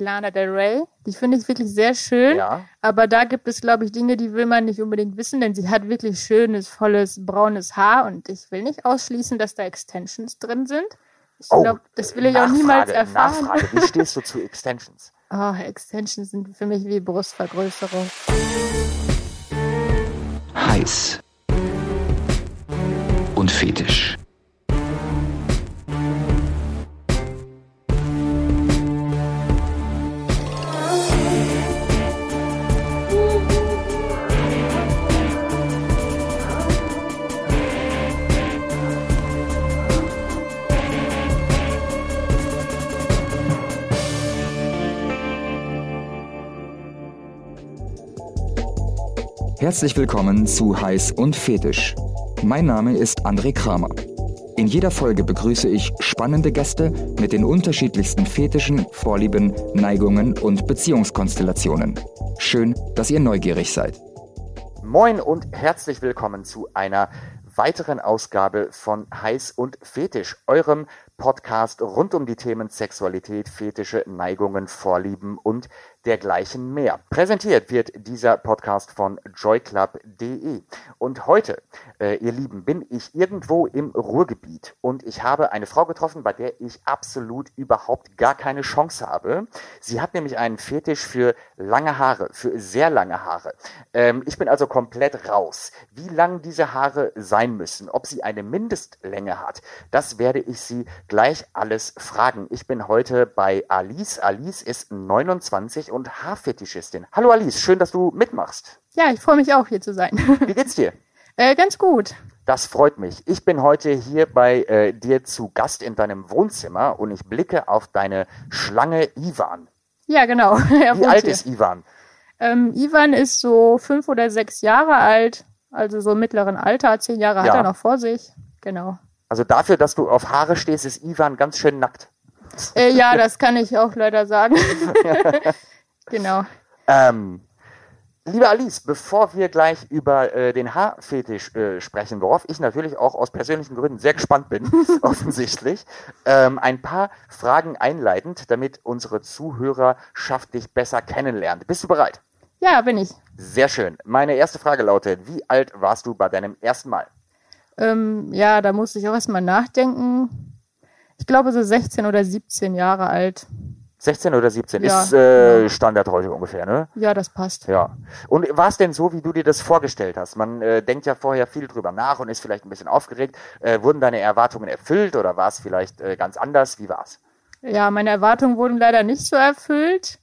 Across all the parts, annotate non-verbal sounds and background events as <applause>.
Lana Del Rey. Die finde ich wirklich sehr schön. Ja. Aber da gibt es, glaube ich, Dinge, die will man nicht unbedingt wissen, denn sie hat wirklich schönes, volles, braunes Haar und ich will nicht ausschließen, dass da Extensions drin sind. Ich Oh, glaube, das will ich auch Nachfrage, niemals erfahren. Nachfrage. Wie <laughs> stehst du zu Extensions? Oh, Extensions sind für mich wie Brustvergrößerung. heiß und fetisch. Herzlich willkommen zu Heiß und Fetisch. Mein Name ist André Kramer. In jeder Folge begrüße ich spannende Gäste mit den unterschiedlichsten Fetischen, Vorlieben, Neigungen und Beziehungskonstellationen. Schön, dass ihr neugierig seid. Moin und herzlich willkommen zu einer weiteren Ausgabe von Heiß und Fetisch, eurem Podcast rund um die Themen Sexualität, Fetische, Neigungen, Vorlieben und dergleichen mehr. Präsentiert wird dieser Podcast von joyclub.de. Und heute, äh, ihr Lieben, bin ich irgendwo im Ruhrgebiet und ich habe eine Frau getroffen, bei der ich absolut überhaupt gar keine Chance habe. Sie hat nämlich einen Fetisch für lange Haare, für sehr lange Haare. Ähm, ich bin also komplett raus. Wie lang diese Haare sein müssen, ob sie eine Mindestlänge hat, das werde ich sie gleich alles fragen. Ich bin heute bei Alice. Alice ist 29 und Haarfetischistin. Hallo Alice, schön, dass du mitmachst. Ja, ich freue mich auch, hier zu sein. <laughs> Wie geht's dir? äh, ganz gut. Das freut mich. Ich bin heute hier bei äh, dir zu Gast in deinem Wohnzimmer und ich blicke auf deine Schlange Ivan. Ja, genau. <laughs> Wie alt hier. ist Ivan? Ähm, Ivan ist so fünf oder sechs Jahre alt, also so im mittleren Alter. Zehn Jahre Ja. hat er noch vor sich. Genau. Also dafür, dass du auf Haare stehst, ist Ivan ganz schön nackt. Äh, ja, das kann ich auch leider sagen. <laughs> genau. Ähm, liebe Alice, bevor wir gleich über äh, den Haarfetisch äh, sprechen, worauf ich natürlich auch aus persönlichen Gründen sehr gespannt bin, <laughs> offensichtlich, ähm, ein paar Fragen einleitend, damit unsere Zuhörerschaft dich besser kennenlernt. Bist du bereit? Ja, bin ich. Sehr schön. Meine erste Frage lautet, wie alt warst du bei deinem ersten Mal? Ähm, ja, da musste ich auch erstmal nachdenken. Ich glaube so 16 oder 17 Jahre alt. 16 oder 17 Ja, ist äh, Standard heute ungefähr, ne? Ja, das passt. Ja. Und war es denn so, wie du dir das vorgestellt hast? Man äh, denkt ja vorher viel drüber nach und ist vielleicht ein bisschen aufgeregt. Äh, wurden deine Erwartungen erfüllt oder war es vielleicht äh, ganz anders? Wie war's? Ja, meine Erwartungen wurden leider nicht so erfüllt.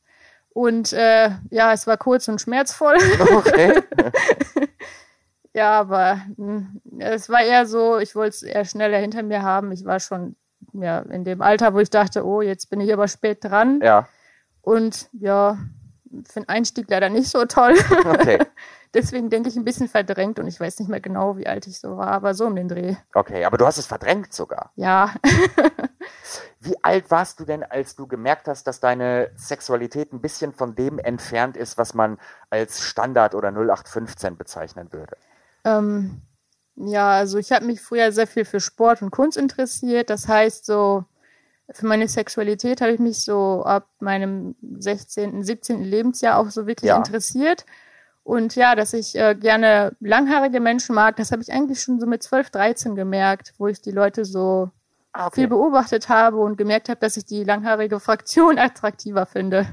Und äh, ja, es war kurz und schmerzvoll. <laughs> Okay. <laughs> ja, aber mh, es war eher so, ich wollte es eher schneller hinter mir haben. Ich war schon ja, in dem Alter, wo ich dachte, oh, jetzt bin ich aber spät dran. ja. Und ja, für den Einstieg leider nicht so toll. <laughs> Okay. Deswegen denke ich ein bisschen verdrängt und ich weiß nicht mehr genau, wie alt ich so war, aber so um den Dreh. Okay. Aber du hast es verdrängt sogar. Ja, <laughs> Wie alt warst du denn, als du gemerkt hast, dass deine Sexualität ein bisschen von dem entfernt ist, was man als Standard oder 0815 bezeichnen würde? ähm, ja, also ich habe mich früher sehr viel für Sport und Kunst interessiert. Das heißt, so für meine Sexualität habe ich mich so ab meinem 16., 17. Lebensjahr auch so wirklich Ja. interessiert. Und ja, dass ich äh, gerne langhaarige Menschen mag, das habe ich eigentlich schon so mit 12, 13 gemerkt, wo ich die Leute so Ah, viel beobachtet habe und gemerkt habe, dass ich die langhaarige Fraktion <laughs> attraktiver finde.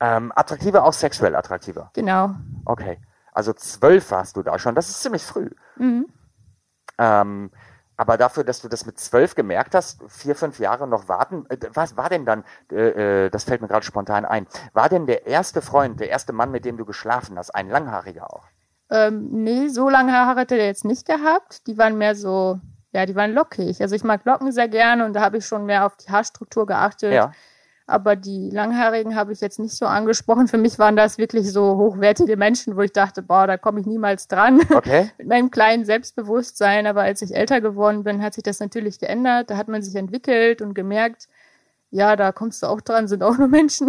Ähm, attraktiver, auch sexuell attraktiver. Genau. Okay. Also zwölf warst du da schon. Das ist ziemlich früh. Mhm. Ähm, aber dafür, dass du das mit zwölf gemerkt hast, vier, fünf Jahre noch warten, äh, was war denn dann, äh, äh, das fällt mir gerade spontan ein, war denn der erste Freund, der erste Mann, mit dem du geschlafen hast, ein Langhaariger auch? Ähm, nee, so lange Haare hat er jetzt nicht gehabt. Die waren mehr so, ja, die waren lockig. Also ich mag Locken sehr gerne und da habe ich schon mehr auf die Haarstruktur geachtet. Ja. Aber die Langhaarigen habe ich jetzt nicht so angesprochen. Für mich waren das wirklich so hochwertige Menschen, wo ich dachte, boah, da komme ich niemals dran. Okay. <laughs> Mit meinem kleinen Selbstbewusstsein. Aber als ich älter geworden bin, hat sich das natürlich geändert. Da hat man sich entwickelt und gemerkt, ja, da kommst du auch dran, sind auch nur Menschen.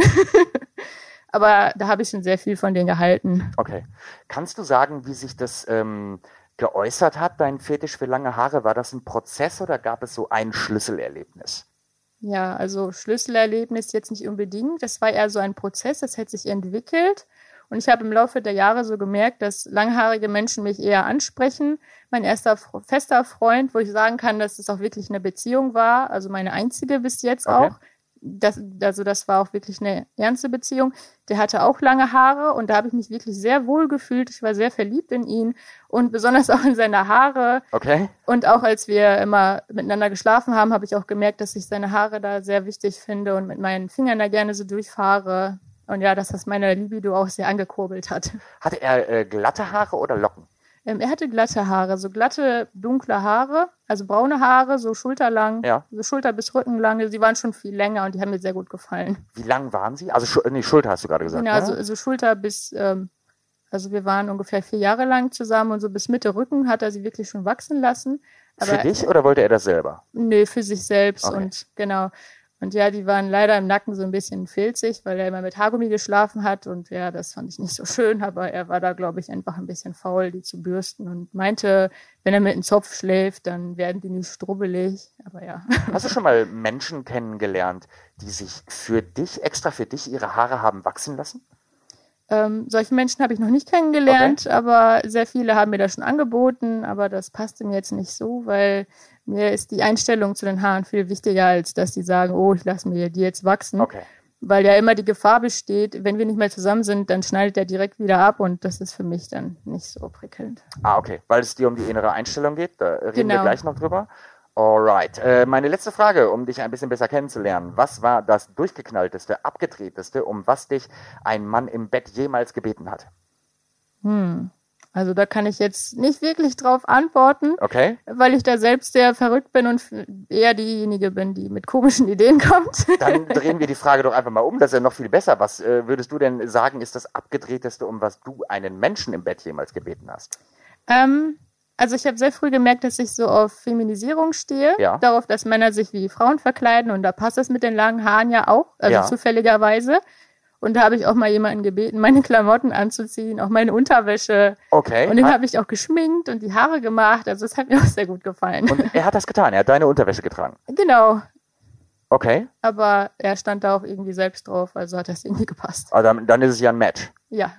<laughs> Aber da habe ich schon sehr viel von denen gehalten. Okay. Kannst du sagen, wie sich das ähm, geäußert hat, dein Fetisch für lange Haare? War das ein Prozess oder gab es so ein Schlüsselerlebnis? Ja, also Schlüsselerlebnis jetzt nicht unbedingt. Das war eher so ein Prozess, das hat sich entwickelt. Und ich habe im Laufe der Jahre so gemerkt, dass langhaarige Menschen mich eher ansprechen. Mein erster fester Freund, wo ich sagen kann, dass es auch wirklich eine Beziehung war, also meine einzige bis jetzt okay. auch, das, also das war auch wirklich eine ernste Beziehung. Der hatte auch lange Haare und da habe ich mich wirklich sehr wohl gefühlt. Ich war sehr verliebt in ihn und besonders <laughs> auch in seine Haare. Okay. Und auch als wir immer miteinander geschlafen haben, habe ich auch gemerkt, dass ich seine Haare da sehr wichtig finde und mit meinen Fingern da gerne so durchfahre. Und ja, dass das meine Libido auch sehr angekurbelt hat. Hatte er äh, glatte Haare oder Locken? Ähm, er hatte glatte Haare, so glatte, dunkle Haare, also braune Haare, so schulterlang, ja. so Schulter bis Rücken lang. Sie waren schon viel länger und die haben mir sehr gut gefallen. Wie lang waren sie? Also Schu nee, Schulter hast du gerade gesagt. Genau, ne? also, so Schulter bis, ähm, also wir waren ungefähr vier Jahre lang zusammen und so bis Mitte Rücken hat er sie wirklich schon wachsen lassen. Aber, für dich oder wollte er das selber? Nee, für sich selbst okay. und genau. Und ja, die waren leider im Nacken so ein bisschen filzig, weil er immer mit Haargummi geschlafen hat. Und ja, das fand ich nicht so schön, aber er war da, glaube ich, einfach ein bisschen faul, die zu bürsten und meinte, wenn er mit einem Zopf schläft, dann werden die nicht strubbelig. Aber ja. <laughs> Hast du schon mal Menschen kennengelernt, die sich für dich, extra für dich, ihre Haare haben wachsen lassen? Ähm, solche Menschen habe ich noch nicht kennengelernt, okay. aber sehr viele haben mir das schon angeboten, aber das passte mir jetzt nicht so, weil mir ist die Einstellung zu den Haaren viel wichtiger, als dass sie sagen, oh, ich lasse mir die jetzt wachsen. Okay. Weil ja immer die Gefahr besteht, wenn wir nicht mehr zusammen sind, dann schneidet er direkt wieder ab und das ist für mich dann nicht so prickelnd. Ah, okay. Weil es dir um die innere Einstellung geht, da reden genau. wir gleich noch drüber. Alright. Äh, meine letzte Frage, um dich ein bisschen besser kennenzulernen. Was war das durchgeknallteste, abgedrehteste, um was dich ein Mann im Bett jemals gebeten hat? Hm. Also da kann ich jetzt nicht wirklich drauf antworten, okay. weil ich da selbst sehr verrückt bin und eher diejenige bin, die mit komischen Ideen kommt. <laughs> Dann drehen wir die Frage doch einfach mal um, das ist ja noch viel besser. Was äh, würdest du denn sagen, ist das abgedrehteste, um was du einen Menschen im Bett jemals gebeten hast? Ähm, also ich habe sehr früh gemerkt, dass ich so auf Feminisierung stehe, ja. darauf, dass Männer sich wie Frauen verkleiden und da passt es mit den langen Haaren ja auch, also ja. zufälligerweise. Und da habe ich auch mal jemanden gebeten, meine Klamotten anzuziehen, auch meine Unterwäsche. Okay. Und den habe ich auch geschminkt und die Haare gemacht. Also es hat mir <laughs> auch sehr gut gefallen. Und er hat das getan, er hat deine Unterwäsche getragen. Genau. Okay. Aber er stand da auch irgendwie selbst drauf, also hat das irgendwie gepasst. Aber dann, dann ist es ja ein Match. Ja.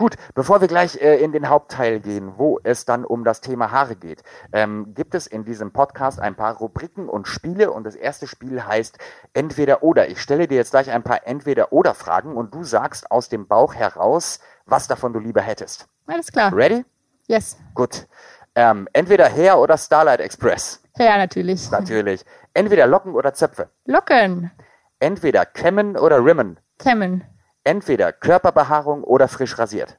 Gut, bevor wir gleich äh, in den Hauptteil gehen, wo es dann um das Thema Haare geht, ähm, gibt es in diesem Podcast ein paar Rubriken und Spiele und das erste Spiel heißt Entweder oder. Ich stelle dir jetzt gleich ein paar Entweder oder Fragen und du sagst aus dem Bauch heraus, was davon du lieber hättest. Alles klar. Ready? Yes. Gut. Ähm, entweder Hair oder Starlight Express. Hair natürlich. Natürlich. Entweder Locken oder Zöpfe. Locken. Entweder kämmen oder rimmen. Kämmen. Entweder Körperbehaarung oder frisch rasiert.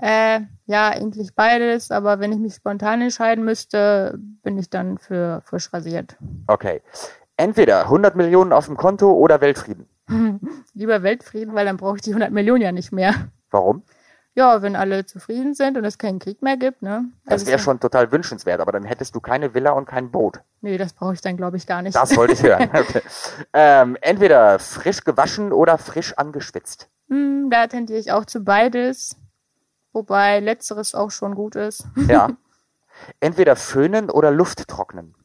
Äh, ja, eigentlich beides, aber wenn ich mich spontan entscheiden müsste, bin ich dann für frisch rasiert. Okay. Entweder 100 Millionen auf dem Konto oder Weltfrieden. <laughs> Lieber Weltfrieden, weil dann brauche ich die 100 Millionen ja nicht mehr. Warum? Ja, wenn alle zufrieden sind und es keinen Krieg mehr gibt, ne? Das wäre schon total wünschenswert, aber dann hättest du keine Villa und kein Boot. Nee, das brauche ich dann, glaube ich, gar nicht. Das wollte ich hören. <laughs> Okay. Ähm, entweder frisch gewaschen oder frisch angeschwitzt. Hm, da tendiere ich auch zu beides. Wobei letzteres auch schon gut ist. Ja. <laughs> Entweder föhnen oder Luft trocknen.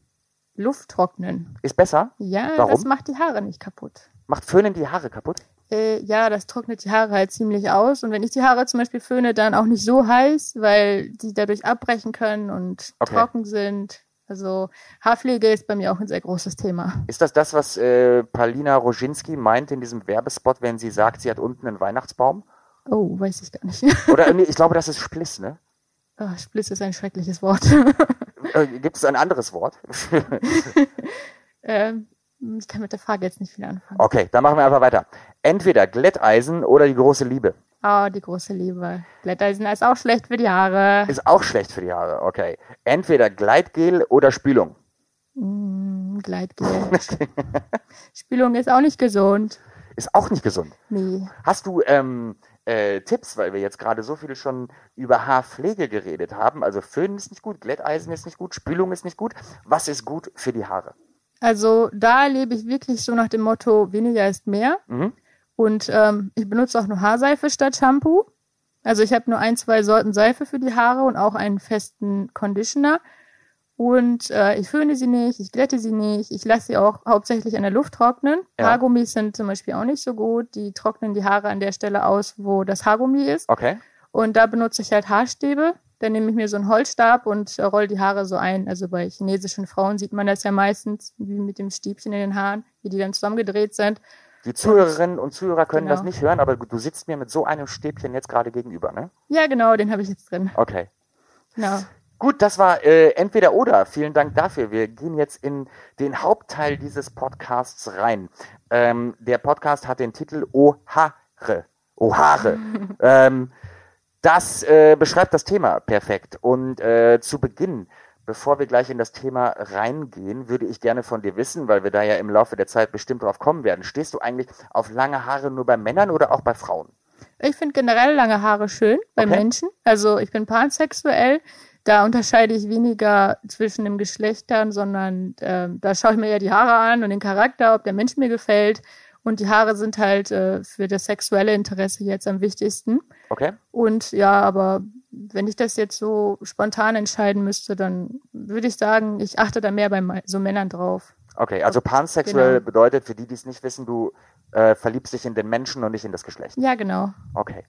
Luft trocknen. Ist besser? Ja, Warum? das macht die Haare nicht kaputt. Macht Föhnen die Haare kaputt? Äh, ja, das trocknet die Haare halt ziemlich aus. Und wenn ich die Haare zum Beispiel föhne, dann auch nicht so heiß, weil die dadurch abbrechen können und Okay. trocken sind. Also Haarpflege ist bei mir auch ein sehr großes Thema. Ist das das, was äh, Palina Roginski meint in diesem Werbespot, wenn sie sagt, sie hat unten einen Weihnachtsbaum? Oh, weiß ich gar nicht. Oder nee, ich <laughs> glaube, das ist Spliss, ne? Oh, Spliss ist ein schreckliches Wort. Äh, Gibt es ein anderes Wort? <laughs> <laughs> ähm, ich kann mit der Frage jetzt nicht viel anfangen. okay, dann machen wir einfach weiter. Entweder Glätteisen oder die große Liebe. Oh, die große Liebe. Glätteisen ist auch schlecht für die Haare. Ist auch schlecht für die Haare, okay. Entweder Gleitgel oder Spülung. Mm, Gleitgel. <laughs> Spülung ist auch nicht gesund. Ist auch nicht gesund. Nee. Hast du ähm, äh, Tipps, weil wir jetzt gerade so viel schon über Haarpflege geredet haben? Also Föhn ist nicht gut, Glätteisen ist nicht gut, Spülung ist nicht gut. Was ist gut für die Haare? Also da lebe ich wirklich so nach dem Motto, weniger ist mehr. Mhm. Und ähm, ich benutze auch nur Haarseife statt Shampoo. Also ich habe nur ein, zwei Sorten Seife für die Haare und auch einen festen Conditioner. Und äh, ich föhne sie nicht, ich glätte sie nicht, ich lasse sie auch hauptsächlich an der Luft trocknen. Ja. Haargummis sind zum Beispiel auch nicht so gut. Die trocknen die Haare an der Stelle aus, wo das Haargummi ist. Okay. Und da benutze ich halt Haarstäbe. Dann nehme ich mir so einen Holzstab und äh, roll die Haare so ein. Also bei chinesischen Frauen sieht man das ja meistens, wie mit dem Stäbchen in den Haaren, wie die dann zusammengedreht sind. Die Zuhörerinnen und Zuhörer können Genau. das nicht hören, aber du sitzt mir mit so einem Stäbchen jetzt gerade gegenüber, ne? Ja, genau, den habe ich jetzt drin. Okay. Genau. Gut, das war äh, entweder oder. Vielen Dank dafür. Wir gehen jetzt in den Hauptteil dieses Podcasts rein. Ähm, der Podcast hat den Titel O Haare. O Haare. <laughs> ähm, das äh, beschreibt das Thema perfekt. Und äh, zu Beginn, bevor wir gleich in das Thema reingehen, würde ich gerne von dir wissen, weil wir da ja im Laufe der Zeit bestimmt drauf kommen werden. Stehst du eigentlich auf lange Haare nur bei Männern oder auch bei Frauen? Ich finde generell lange Haare schön bei Okay. Menschen. Also ich bin pansexuell. Da unterscheide ich weniger zwischen den Geschlechtern, sondern ähm, da schaue ich mir eher die Haare an und den Charakter, ob der Mensch mir gefällt. Und die Haare sind halt äh, für das sexuelle Interesse jetzt am wichtigsten. Okay? Und ja, aber wenn ich das jetzt so spontan entscheiden müsste, dann würde ich sagen, ich achte da mehr bei so Männern drauf. Okay, also pansexuell Genau. bedeutet, für die, die es nicht wissen, du äh, verliebst dich in den Menschen und nicht in das Geschlecht. Ja, genau. Okay.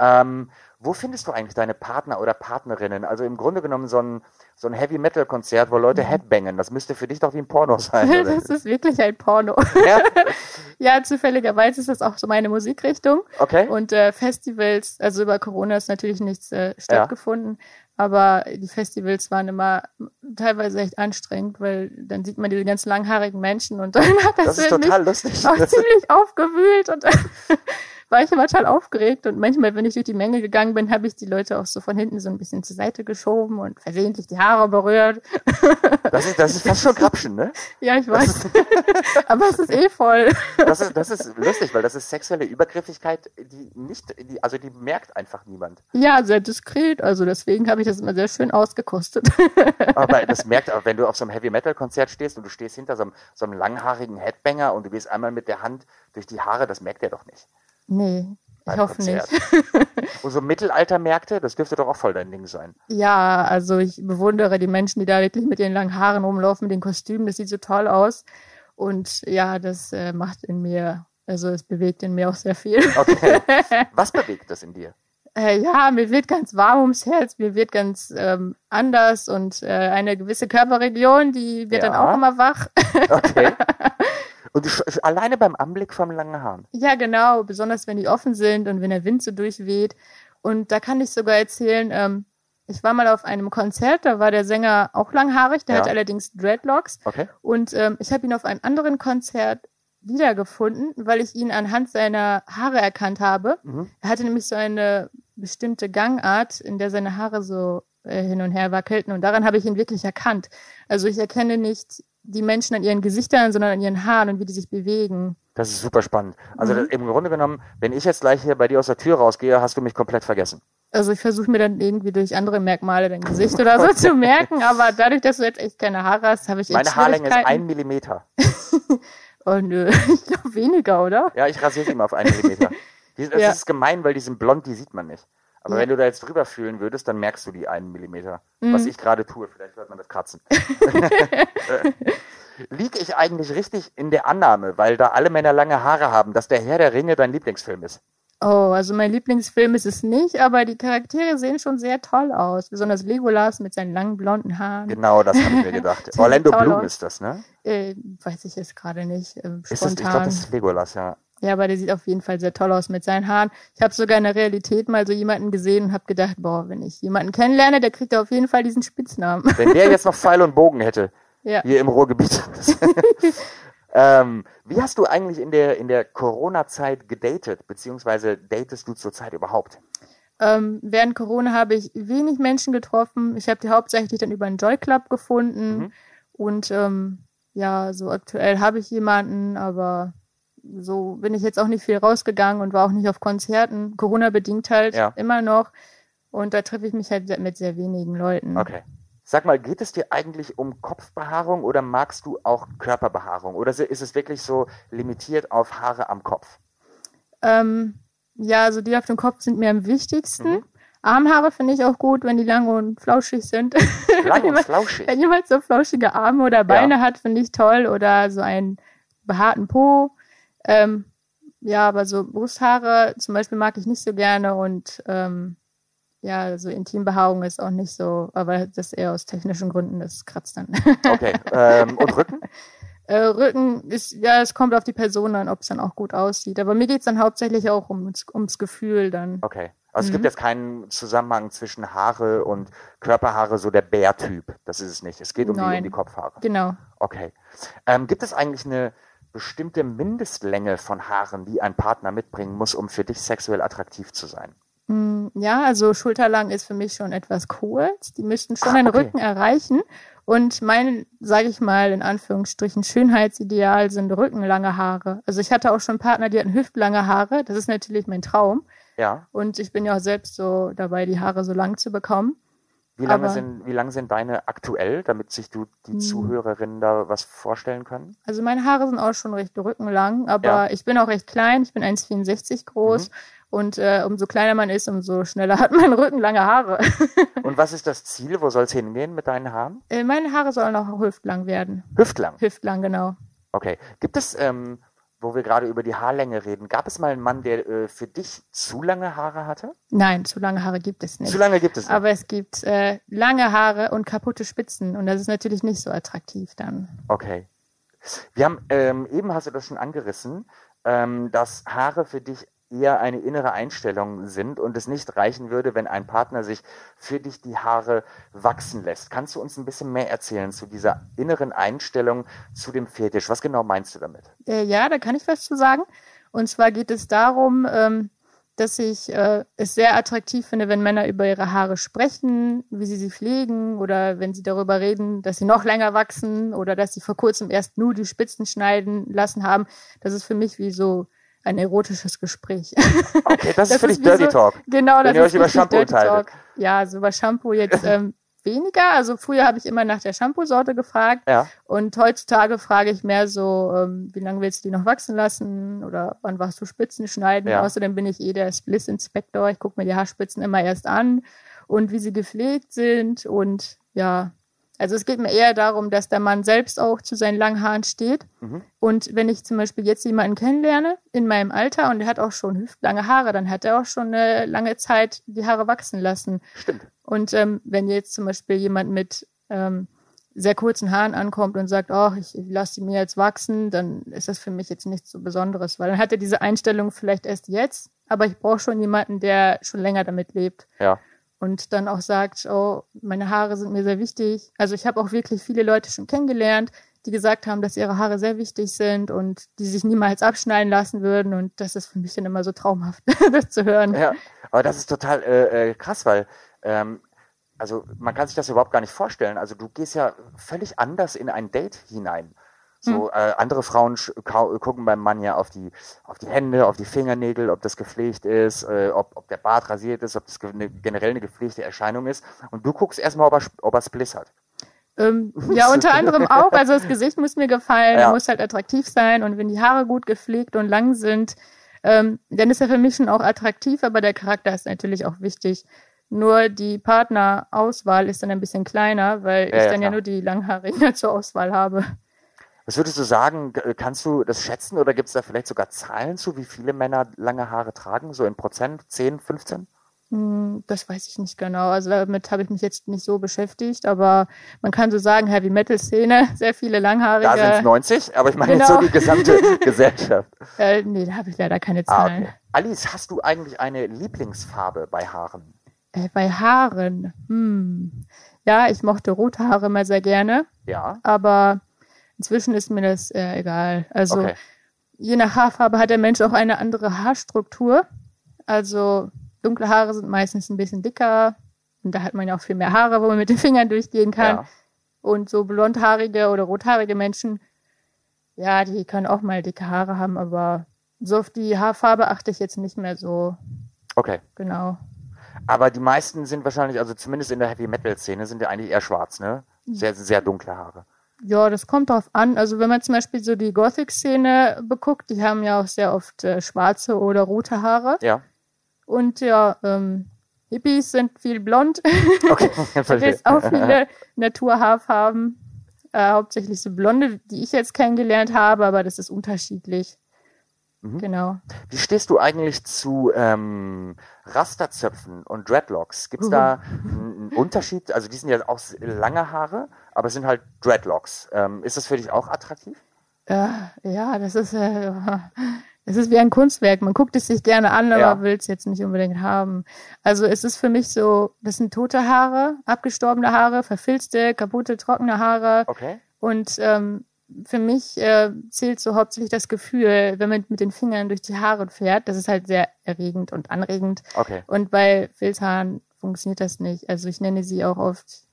Ähm, wo findest du eigentlich deine Partner oder Partnerinnen? Also im Grunde genommen so ein, so ein Heavy-Metal-Konzert, wo Leute Headbangen. Das müsste für dich doch wie ein Porno <laughs> sein, oder? Das ist wirklich ein Porno. ja? <laughs> ja, zufälligerweise ist das auch so meine Musikrichtung. Okay. Und äh, Festivals, also über Corona ist natürlich nichts äh, stattgefunden, aber die Festivals waren immer teilweise echt anstrengend, weil dann sieht man diese ganz langhaarigen Menschen und dann <laughs> hat das, das ist total lustig. auch ziemlich aufgewühlt und war ich immer total aufgeregt und manchmal, wenn ich durch die Menge gegangen bin, habe ich die Leute auch so von hinten so ein bisschen zur Seite geschoben und versehentlich die Haare berührt. <laughs> Das ist, das ist fast schon Grapschen, ne? Ja, ich weiß. <laughs> aber es ist eh voll. Das ist, das ist lustig, weil das ist sexuelle Übergriffigkeit, die nicht, die, also die merkt einfach niemand. Ja, sehr diskret. Also deswegen habe ich das immer sehr schön ausgekostet. Aber das <laughs> merkt auch, wenn du auf so einem Heavy-Metal-Konzert stehst und du stehst hinter so einem, so einem langhaarigen Headbanger und du gehst einmal mit der Hand durch die Haare, das merkt er doch nicht. Nee, ich hoffe Konzert. <laughs> nicht. Und so Mittelaltermärkte, das dürfte doch auch voll dein Ding sein. Ja, also ich bewundere die Menschen, die da wirklich mit ihren langen Haaren rumlaufen, mit den Kostümen. Das sieht so toll aus. Und ja, das äh, macht in mir, also es bewegt in mir auch sehr viel. Okay. <laughs> Was bewegt das in dir? Äh, ja, mir wird ganz warm ums Herz, mir wird ganz ähm, anders und äh, eine gewisse Körperregion, die wird dann Ja. auch immer wach. Okay. <laughs> Und alleine beim Anblick vom langen Haaren. Ja, genau, besonders wenn die offen sind und wenn der Wind so durchweht. Und da kann ich sogar erzählen, ähm, ich war mal auf einem Konzert, da war der Sänger auch langhaarig, der Ja. hatte allerdings Dreadlocks. Okay. Und ähm, ich habe ihn auf einem anderen Konzert wiedergefunden, weil ich ihn anhand seiner Haare erkannt habe. Mhm. Er hatte nämlich so eine bestimmte Gangart, in der seine Haare so äh, hin und her wackelten. Und daran habe ich ihn wirklich erkannt. Also ich erkenne nicht die Menschen an ihren Gesichtern, sondern an ihren Haaren und wie die sich bewegen. Das ist super spannend. Also Mhm. das, im Grunde genommen, wenn ich jetzt gleich hier bei dir aus der Tür rausgehe, hast du mich komplett vergessen. Also ich versuche mir dann irgendwie durch andere Merkmale dein Gesicht oder so zu <laughs> merken, aber dadurch, dass du jetzt echt keine Haare hast, habe ich echt Meine Haarlänge ist ein. Millimeter. <laughs> Oh nö, ich glaube weniger, oder? Ja, ich rasiere sie immer auf einen Millimeter. <laughs> Das Ja. ist gemein, weil die sind blond, die sieht man nicht. Aber Ja. wenn du da jetzt drüber fühlen würdest, dann merkst du die einen Millimeter. Mhm. Was ich gerade tue, vielleicht hört man das Kratzen. <laughs> Liege ich eigentlich richtig in der Annahme, weil da alle Männer lange Haare haben, dass der Herr der Ringe dein Lieblingsfilm ist? Oh, also mein Lieblingsfilm ist es nicht, aber die Charaktere sehen schon sehr toll aus. Besonders Legolas mit seinen langen blonden Haaren. Genau, das habe ich mir gedacht. <laughs> Orlando Bloom aus. ist das, ne? Äh, weiß ich jetzt gerade nicht. Ähm, Ist das, ich glaube, das ist Legolas, ja. Ja, aber der sieht auf jeden Fall sehr toll aus mit seinen Haaren. Ich habe sogar in der Realität mal so jemanden gesehen und habe gedacht, boah, wenn ich jemanden kennenlerne, der kriegt auf jeden Fall diesen Spitznamen. Wenn der jetzt noch Pfeil und Bogen hätte, <laughs> ja. hier im Ruhrgebiet. <laughs> ähm, wie hast du eigentlich in der, in der Corona-Zeit gedatet, beziehungsweise datest du zurzeit überhaupt? Ähm, während Corona habe ich wenig Menschen getroffen. Ich habe die hauptsächlich dann über einen Joy Club gefunden. Mhm. Und ähm, ja, so aktuell habe ich jemanden, aber so bin ich jetzt auch nicht viel rausgegangen und war auch nicht auf Konzerten. Corona bedingt halt Ja. immer noch. Und da treffe ich mich halt mit sehr wenigen Leuten. Okay. Sag mal, geht es dir eigentlich um Kopfbehaarung oder magst du auch Körperbehaarung? Oder ist es wirklich so limitiert auf Haare am Kopf? Ähm, ja, also die auf dem Kopf sind mir am wichtigsten. Mhm. Armhaare finde ich auch gut, wenn die lang und flauschig sind. <laughs> Lang und jemand, flauschig. wenn jemand so flauschige Arme oder Beine hat, finde ich toll. Oder so einen behaarten Po. Ähm, ja, aber so Brusthaare zum Beispiel mag ich nicht so gerne und ähm, ja, so Intimbehaarung ist auch nicht so, aber das eher aus technischen Gründen, das kratzt dann. <laughs> Okay. Ähm, und Rücken? Äh, Rücken ist, ja, es kommt auf die Person an, ob es dann auch gut aussieht. Aber mir geht's dann hauptsächlich auch ums, ums Gefühl dann. Okay. Also es gibt Mhm. jetzt keinen Zusammenhang zwischen Haare und Körperhaare, so der Bärtyp. Das ist es nicht. Es geht um, die, um die Kopfhaare. Genau. Okay. Ähm, gibt es eigentlich eine bestimmte Mindestlänge von Haaren, die ein Partner mitbringen muss, um für dich sexuell attraktiv zu sein? Mm, Ja, also schulterlang ist für mich schon etwas kurz. Die müssten schon Ah, den okay. Rücken erreichen. Und mein, sage ich mal, in Anführungsstrichen Schönheitsideal sind rückenlange Haare. Also ich hatte auch schon Partner, die hatten hüftlange Haare. Das ist natürlich mein Traum. Ja. Und ich bin ja auch selbst so dabei, die Haare so lang zu bekommen. Wie lange, Aber- sind, wie lange sind deine aktuell, damit sich du die Hm. Zuhörerinnen da was vorstellen können? Also meine Haare sind auch schon recht rückenlang, aber Ja. ich bin auch recht klein. Ich bin 1,64 groß. Mhm. Und äh, umso kleiner man ist, umso schneller <laughs> hat man rückenlange Haare. <laughs> Und was ist das Ziel? Wo soll es hingehen mit deinen Haaren? Äh, meine Haare sollen auch hüftlang werden. Hüftlang. Hüftlang, genau. Okay. Gibt es, ähm, wo wir gerade über die Haarlänge reden, gab es mal einen Mann, der äh, für dich zu lange Haare hatte? Nein, zu lange Haare gibt es nicht. Zu lange gibt es nicht. Aber es gibt äh, lange Haare und kaputte Spitzen und das ist natürlich nicht so attraktiv dann. Okay. Wir haben, ähm, eben hast du das schon angerissen, ähm, dass Haare für dich eher eine innere Einstellung sind und es nicht reichen würde, wenn ein Partner sich für dich die Haare wachsen lässt. Kannst du uns ein bisschen mehr erzählen zu dieser inneren Einstellung zu dem Fetisch? Was genau meinst du damit? Äh, ja, da kann ich was zu sagen. Und zwar geht es darum, ähm, dass ich äh, es sehr attraktiv finde, wenn Männer über ihre Haare sprechen, wie sie sie pflegen oder wenn sie darüber reden, dass sie noch länger wachsen oder dass sie vor kurzem erst nur die Spitzen schneiden lassen haben. Das ist für mich wie so ein erotisches Gespräch. Okay, das, <laughs> ist für dich Dirty so- Talk. Genau, Wenn das ihr euch ist über richtig Shampoo Dirty unterhaltet. Talk. Ja, also über Shampoo jetzt <laughs> ähm, weniger. Also früher habe ich immer nach der Shampoo-Sorte gefragt Ja. und heutzutage frage ich mehr so, ähm, wie lange willst du die noch wachsen lassen oder wann warst du Spitzen schneiden? Ja. Außerdem bin ich eh der Spliss-Inspektor. Ich gucke mir die Haarspitzen immer erst an und wie sie gepflegt sind und ja. Also es geht mir eher darum, dass der Mann selbst auch zu seinen langen Haaren steht. Mhm. Und wenn ich zum Beispiel jetzt jemanden kennenlerne in meinem Alter und der hat auch schon hüftlange Haare, dann hat er auch schon eine lange Zeit die Haare wachsen lassen. Stimmt. Und ähm, wenn jetzt zum Beispiel jemand mit ähm, sehr kurzen Haaren ankommt und sagt, oh, ich lasse die mir jetzt wachsen, dann ist das für mich jetzt nichts so Besonderes, weil dann hat er diese Einstellung vielleicht erst jetzt, aber ich brauche schon jemanden, der schon länger damit lebt Ja. Und dann auch sagt, oh, meine Haare sind mir sehr wichtig. Also ich habe auch wirklich viele Leute schon kennengelernt, die gesagt haben, dass ihre Haare sehr wichtig sind und die sich niemals abschneiden lassen würden und das ist für mich dann immer so traumhaft, <laughs> das zu hören. Ja, aber das ist total äh, äh, krass, weil ähm, also man kann sich das überhaupt gar nicht vorstellen. Also du gehst ja völlig anders in ein Date hinein. So äh, andere Frauen gucken beim Mann ja auf die auf die Hände, auf die Fingernägel, ob das gepflegt ist, äh, ob, ob der Bart rasiert ist, ob das ge ne, generell eine gepflegte Erscheinung ist. Und du guckst erstmal, ob er, ob er Spliss hat. Ähm, <laughs> ja, unter anderem auch. Also das Gesicht muss mir gefallen, Ja. muss halt attraktiv sein und wenn die Haare gut gepflegt und lang sind, ähm, dann ist er für mich schon auch attraktiv, aber der Charakter ist natürlich auch wichtig. Nur die Partnerauswahl ist dann ein bisschen kleiner, weil Ja, ich ja, dann ja klar. nur die Langhaarigen <laughs> zur Auswahl habe. Was würdest du sagen, g- kannst du das schätzen oder gibt es da vielleicht sogar Zahlen zu, wie viele Männer lange Haare tragen? So in Prozent? 10, 15? Hm, Das weiß ich nicht genau. Also damit habe ich mich jetzt nicht so beschäftigt, aber man kann so sagen, Heavy Metal Szene, <laughs> sehr viele langhaarige. Da sind es 90, aber ich meine jetzt Genau. so die gesamte <laughs> Gesellschaft. äh, nee, da habe ich leider keine Ah, Zahlen. okay. Alice, hast du eigentlich eine Lieblingsfarbe bei Haaren? Äh, bei Haaren. Hm. Ja, ich mochte rote Haare immer sehr gerne, Ja. aber inzwischen ist mir das äh, egal. Also Okay. je nach Haarfarbe hat der Mensch auch eine andere Haarstruktur. Also dunkle Haare sind meistens ein bisschen dicker und da hat man ja auch viel mehr Haare, wo man mit den Fingern durchgehen kann. Ja. Und so blondhaarige oder rothaarige Menschen, ja, die können auch mal dicke Haare haben, aber so auf die Haarfarbe achte ich jetzt nicht mehr so Okay. genau. Aber die meisten sind wahrscheinlich, also zumindest in der Heavy Metal Szene, sind ja eigentlich eher schwarz, ne? Sehr, sehr dunkle Haare. Ja, das kommt drauf an. Also wenn man zum Beispiel so die Gothic-Szene beguckt, die haben ja auch sehr oft äh, schwarze oder rote Haare. Ja. Und ja, ähm, Hippies sind viel blond. <laughs> Okay, <laughs> verstehe. gibt auch viele Naturhaarfarben. Äh, hauptsächlich so blonde, die ich jetzt kennengelernt habe, aber das ist unterschiedlich. Mhm. Genau. Wie stehst du eigentlich zu ähm, Rasterzöpfen und Dreadlocks? Gibt es <laughs> da einen Unterschied? Also die sind ja auch lange Haare, aber es sind halt Dreadlocks. Ähm, ist das für dich auch attraktiv? Äh, ja, das ist, äh, <laughs> das ist wie ein Kunstwerk. Man guckt es sich gerne an, aber Ja. will es jetzt nicht unbedingt haben. Also es ist für mich so, das sind tote Haare, abgestorbene Haare, verfilzte, kaputte, trockene Haare. Okay. Und ähm, für mich äh, zählt so hauptsächlich das Gefühl, wenn man mit den Fingern durch die Haare fährt. Das ist halt sehr erregend und anregend. Okay. Und bei Filzhaaren funktioniert das nicht. Also ich nenne sie auch oft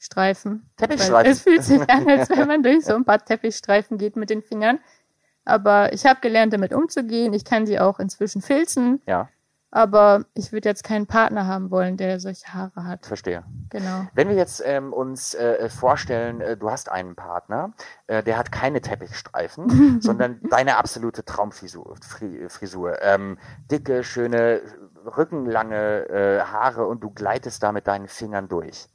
Teppichstreifen. Teppichstreifen? Es fühlt sich an, als wenn man <laughs> durch so ein paar Teppichstreifen geht mit den Fingern. Aber ich habe gelernt, damit umzugehen. Ich kann sie auch inzwischen filzen. Ja, Aber ich würde jetzt keinen Partner haben wollen, der solche Haare hat. verstehe. Genau. Wenn wir jetzt ähm, uns äh, vorstellen, äh, du hast einen Partner, äh, der hat keine Teppichstreifen, <laughs> sondern deine absolute Traumfrisur. Fri Frisur. Ähm, dicke, schöne, rückenlange äh, Haare und du gleitest da mit deinen Fingern durch.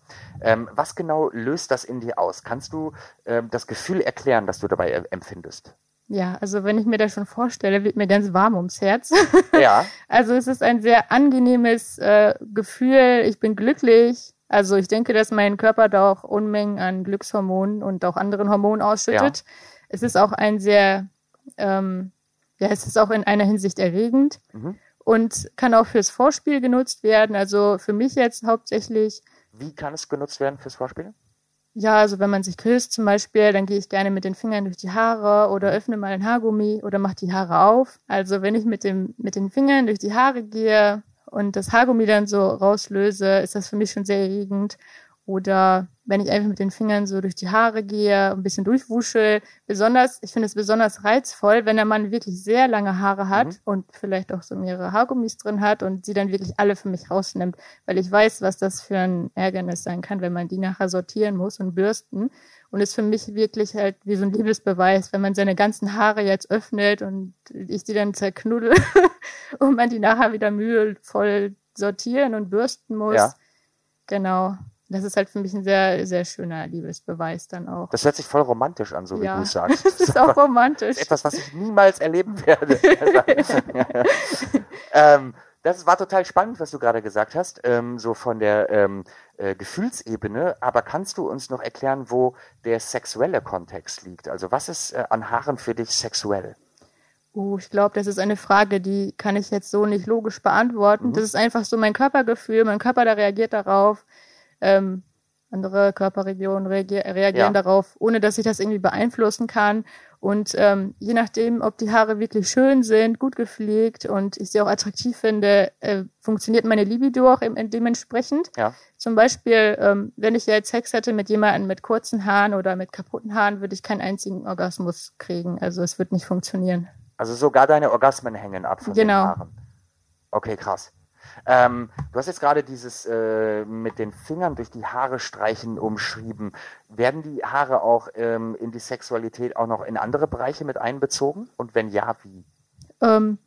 Ähm, was genau löst das in dir aus? Kannst du ähm, das Gefühl erklären, das du dabei äh, empfindest? Ja, also wenn ich mir das schon vorstelle, wird mir ganz warm ums Herz. <laughs> Ja, Also es ist ein sehr angenehmes äh, Gefühl. Ich bin glücklich. Also ich denke, dass mein Körper da auch Unmengen an Glückshormonen und auch anderen Hormonen ausschüttet. Es ist auch ein sehr, ähm, ja, es ist auch in einer Hinsicht erregend Mhm. Und kann auch fürs Vorspiel genutzt werden. Also für mich jetzt hauptsächlich, wie kann es genutzt werden fürs Vorspiel? ja, also wenn man sich küsst zum Beispiel, dann gehe ich gerne mit den Fingern durch die Haare oder öffne mal ein Haargummi oder mache die Haare auf. Also wenn ich mit dem mit den Fingern durch die Haare gehe und das Haargummi dann so rauslöse, ist das für mich schon sehr erregend. Oder wenn ich einfach mit den Fingern so durch die Haare gehe, ein bisschen durchwuschel. Besonders, ich finde es besonders reizvoll, wenn der Mann wirklich sehr lange Haare hat Mhm. und vielleicht auch so mehrere Haargummis drin hat und sie dann wirklich alle für mich rausnimmt. Weil ich weiß, was das für ein Ärgernis sein kann, wenn man die nachher sortieren muss und bürsten. Und ist für mich wirklich halt wie so ein Liebesbeweis, wenn man seine ganzen Haare jetzt öffnet und ich die dann zerknuddel <laughs> und man die nachher wieder mühevoll sortieren und bürsten muss. Ja. Genau. Das ist halt für mich ein sehr, sehr schöner Liebesbeweis dann auch. Das hört sich voll romantisch an, so wie Ja. du es sagst. <laughs> Das ist auch <laughs> romantisch. Etwas, was ich niemals erleben werde. <laughs> ähm, das war total spannend, was du gerade gesagt hast, ähm, so von der ähm, äh, Gefühlsebene. Aber kannst du uns noch erklären, wo der sexuelle Kontext liegt? Also was ist äh, an Haaren für dich sexuell? Uh, ich glaube, das ist eine Frage, die kann ich jetzt so nicht logisch beantworten. Mhm. Das ist einfach so mein Körpergefühl, mein Körper, der reagiert darauf. Ähm, andere Körperregionen reagier reagieren Ja. darauf, ohne dass ich das irgendwie beeinflussen kann. Und ähm, je nachdem, ob die Haare wirklich schön sind, gut gepflegt und ich sie auch attraktiv finde, äh, funktioniert meine Libido auch im, dementsprechend. Ja. Zum Beispiel, ähm, wenn ich jetzt Sex hätte mit jemandem mit kurzen Haaren oder mit kaputten Haaren, würde ich keinen einzigen Orgasmus kriegen. Also es wird nicht funktionieren. Also sogar deine Orgasmen hängen ab von den Genau. Haaren. Okay, krass. Ähm, du hast jetzt gerade dieses äh, mit den Fingern durch die Haare streichen umschrieben. Werden die Haare auch ähm, in die Sexualität auch noch in andere Bereiche mit einbezogen? Und wenn ja, wie? Ähm,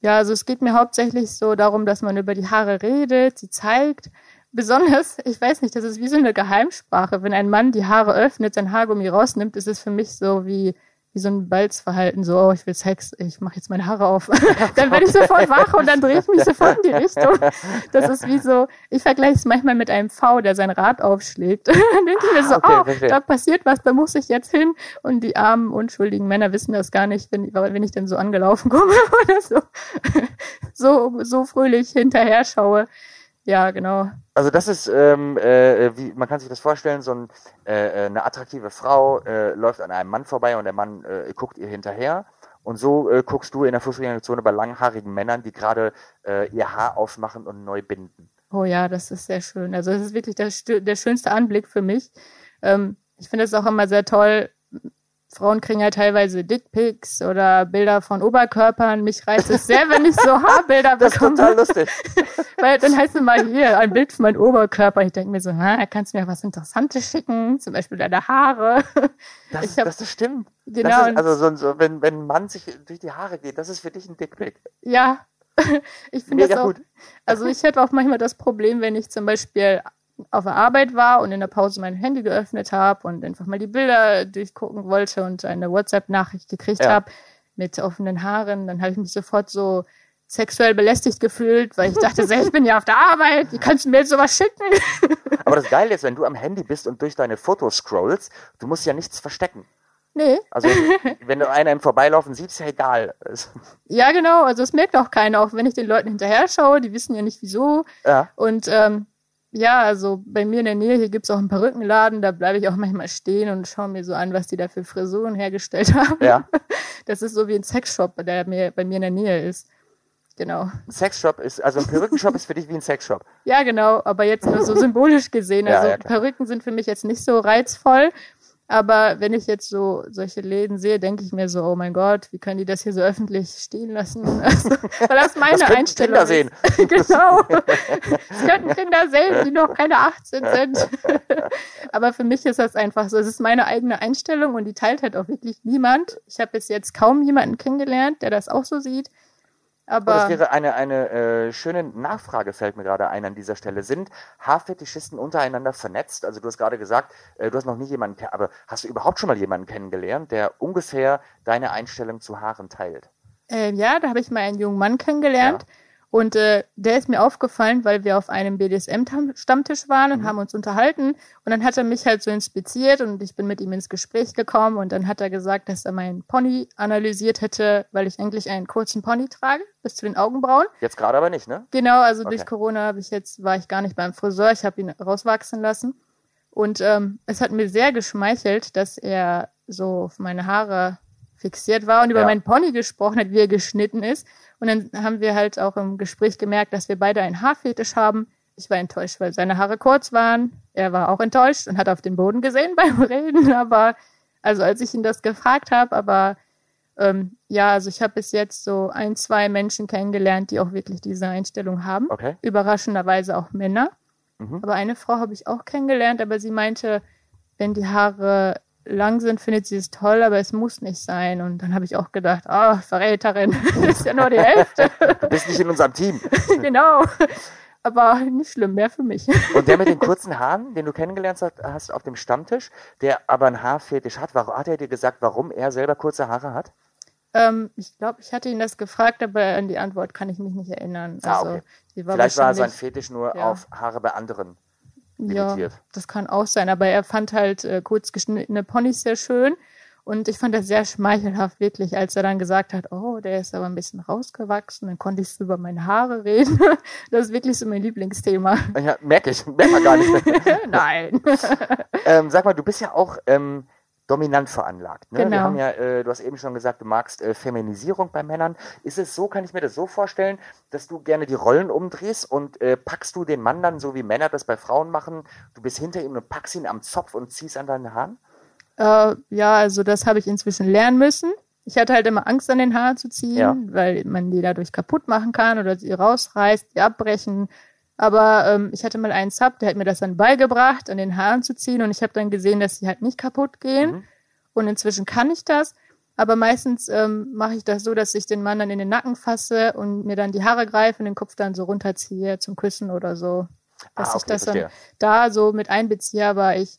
ja, also es geht mir hauptsächlich so darum, dass man über die Haare redet, sie zeigt. Besonders, <laughs> ich weiß nicht, das ist wie so eine Geheimsprache. Wenn ein Mann die Haare öffnet, sein Haargummi rausnimmt, ist es für mich so wie, wie so ein Balzverhalten, so, oh, ich will Sex, ich mache jetzt meine Haare auf. <laughs> dann werde ich sofort wach und dann drehe ich mich sofort in die Richtung. Das ist wie so, ich vergleiche es manchmal mit einem V, der sein Rad aufschlägt. <laughs> dann denke ich mir so, Ah, okay, oh, verstehe. da passiert was, da muss ich jetzt hin. Und die armen, unschuldigen Männer wissen das gar nicht, wenn, wenn ich dann so angelaufen <laughs> komme oder so, so, so fröhlich hinterher schaue. Ja, genau. Also das ist, ähm, äh, wie man kann sich das vorstellen, so ein, äh, äh, eine attraktive Frau äh, läuft an einem Mann vorbei und der Mann äh, guckt ihr hinterher. Und so äh, guckst du in der Fußgängerzone bei langhaarigen Männern, die gerade ihr Haar aufmachen und neu binden. Oh ja, das ist sehr schön. Also es ist wirklich der, der schönste Anblick für mich. Ähm, ich finde es auch immer sehr toll. Frauen kriegen ja teilweise Dickpics oder Bilder von Oberkörpern. Mich reizt es sehr, wenn ich so <laughs> Haarbilder Das ist bekomme. total lustig. <laughs> Weil dann heißt es mal hier ein Bild von meinem Oberkörper. Ich denke mir so, ha, kannst du mir was Interessantes schicken? Zum Beispiel deine Haare. Das, hab- das, stimmt. Genau, Das also so, so, wenn, wenn ein Mann sich durch die Haare geht, das ist für dich ein Dickpick. Ja. <laughs> ich finde das auch. Gut. Also ich hätte auch manchmal das Problem, wenn ich zum Beispiel auf der Arbeit war und in der Pause mein Handy geöffnet habe und einfach mal die Bilder durchgucken wollte und eine WhatsApp-Nachricht gekriegt ja. habe mit offenen Haaren, dann habe ich mich sofort so sexuell belästigt gefühlt, weil ich dachte, ich bin ja auf der Arbeit, wie kannst du mir jetzt sowas schicken? <laughs> Aber das Geile ist, wenn du am Handy bist und durch deine Fotos scrollst, du musst ja nichts verstecken. Nee. Also, <laughs> wenn du einer im Vorbeilaufen siehst, ist ja egal. Ja, genau. Also, es merkt auch keiner, auch wenn ich den Leuten hinterher schaue, die wissen ja nicht wieso. Ja. Und, ähm, ja, also bei mir in der Nähe, hier gibt's auch einen Perückenladen, da bleibe ich auch manchmal stehen und schaue mir so an, was die da für Frisuren hergestellt <laughs> haben. Ja. Das ist so wie ein Sexshop, der mir, bei mir in der Nähe ist. Genau. Ein Sexshop ist, also ein Perückenshop ist für dich wie ein Sexshop. Ja, genau, aber jetzt nur so symbolisch gesehen. Also ja, ja, Perücken sind für mich jetzt nicht so reizvoll. Aber wenn ich jetzt so solche Läden sehe, denke ich mir so, oh mein Gott, wie können die das hier so öffentlich stehen lassen? <laughs> Also, weil das meine das Einstellung Kinder sehen. <laughs> genau. Das könnten Kinder sehen, die noch keine 18 sind. <laughs> Aber für mich ist das einfach so. Es ist meine eigene Einstellung und die teilt halt auch wirklich niemand. Ich habe bis jetzt kaum jemanden kennengelernt, der das auch so sieht. Aber das wäre eine, eine äh, schöne Nachfrage, fällt mir gerade ein an dieser Stelle. Sind Haarfetischisten untereinander vernetzt? Also du hast gerade gesagt, äh, du hast noch nie jemanden, aber hast du überhaupt schon mal jemanden kennengelernt, der ungefähr deine Einstellung zu Haaren teilt? Äh, ja, da habe ich mal einen jungen Mann kennengelernt. Ja. Und äh, der ist mir aufgefallen, weil wir auf einem BDSM-Stammtisch waren und mhm. haben uns unterhalten. Und dann hat er mich halt so inspiziert und ich bin mit ihm ins Gespräch gekommen. Und dann hat er gesagt, dass er meinen Pony analysiert hätte, weil ich eigentlich einen kurzen Pony trage, bis zu den Augenbrauen. Jetzt gerade aber nicht, ne? Genau, also okay. durch Corona habe ich jetzt, war ich gar nicht beim Friseur, ich habe ihn rauswachsen lassen. Und ähm, es hat mir sehr geschmeichelt, dass er so auf meine Haare fixiert war und über ja. meinen Pony gesprochen hat, wie er geschnitten ist. Und dann haben wir halt auch im Gespräch gemerkt, dass wir beide einen Haarfetisch haben. Ich war enttäuscht, weil seine Haare kurz waren. Er war auch enttäuscht und hat auf den Boden gesehen <laughs> beim Reden. Aber also als ich ihn das gefragt habe, aber ähm, ja, also ich habe bis jetzt so ein, zwei Menschen kennengelernt, die auch wirklich diese Einstellung haben. Okay. Überraschenderweise auch Männer. Mhm. Aber eine Frau habe ich auch kennengelernt, aber sie meinte, wenn die Haare lang sind, findet sie es toll, aber es muss nicht sein. Und dann habe ich auch gedacht, ah, oh, Verräterin, <laughs> das ist ja nur die Hälfte. Du bist nicht in unserem Team. <laughs> genau. Aber nicht schlimm, mehr für mich. Und der mit den kurzen Haaren, den du kennengelernt hast auf dem Stammtisch, der aber einen Haarfetisch hat, warum, hat er dir gesagt, warum er selber kurze Haare hat? Ähm, ich glaube, ich hatte ihn das gefragt, aber an die Antwort kann ich mich nicht erinnern. Ah, also, okay. war Vielleicht war sein Fetisch nur ja. auf Haare bei anderen Ja, das kann auch sein, aber er fand halt äh, kurz geschnittene Ponys sehr schön. Und ich fand das sehr schmeichelhaft, wirklich, als er dann gesagt hat, oh, der ist aber ein bisschen rausgewachsen, dann konnte ich so über meine Haare reden. <laughs> Das ist wirklich so mein Lieblingsthema. Ja, merke ich, merke man gar nicht. <laughs> Nein. <laughs> ähm, sag mal, du bist ja auch ähm, dominant veranlagt. Ne? Genau. Wir haben ja, äh, du hast eben schon gesagt, du magst äh, Feminisierung bei Männern. Ist es so, kann ich mir das so vorstellen, dass du gerne die Rollen umdrehst und äh, packst du den Mann dann so wie Männer das bei Frauen machen? Du bist hinter ihm und packst ihn am Zopf und ziehst an deinen Haaren? Äh, ja, also das habe ich inzwischen lernen müssen. Ich hatte halt immer Angst, an den Haaren zu ziehen, ja. weil man die dadurch kaputt machen kann oder sie rausreißt, die abbrechen. Aber ähm, ich hatte mal einen Sub, der hat mir das dann beigebracht, an den Haaren zu ziehen. Und ich habe dann gesehen, dass sie halt nicht kaputt gehen. Mhm. Und inzwischen kann ich das. Aber meistens ähm, mache ich das so, dass ich den Mann dann in den Nacken fasse und mir dann die Haare greife und den Kopf dann so runterziehe zum Küssen oder so. Dass ah, okay, ich das verstehe. dann da so mit einbeziehe. Aber ich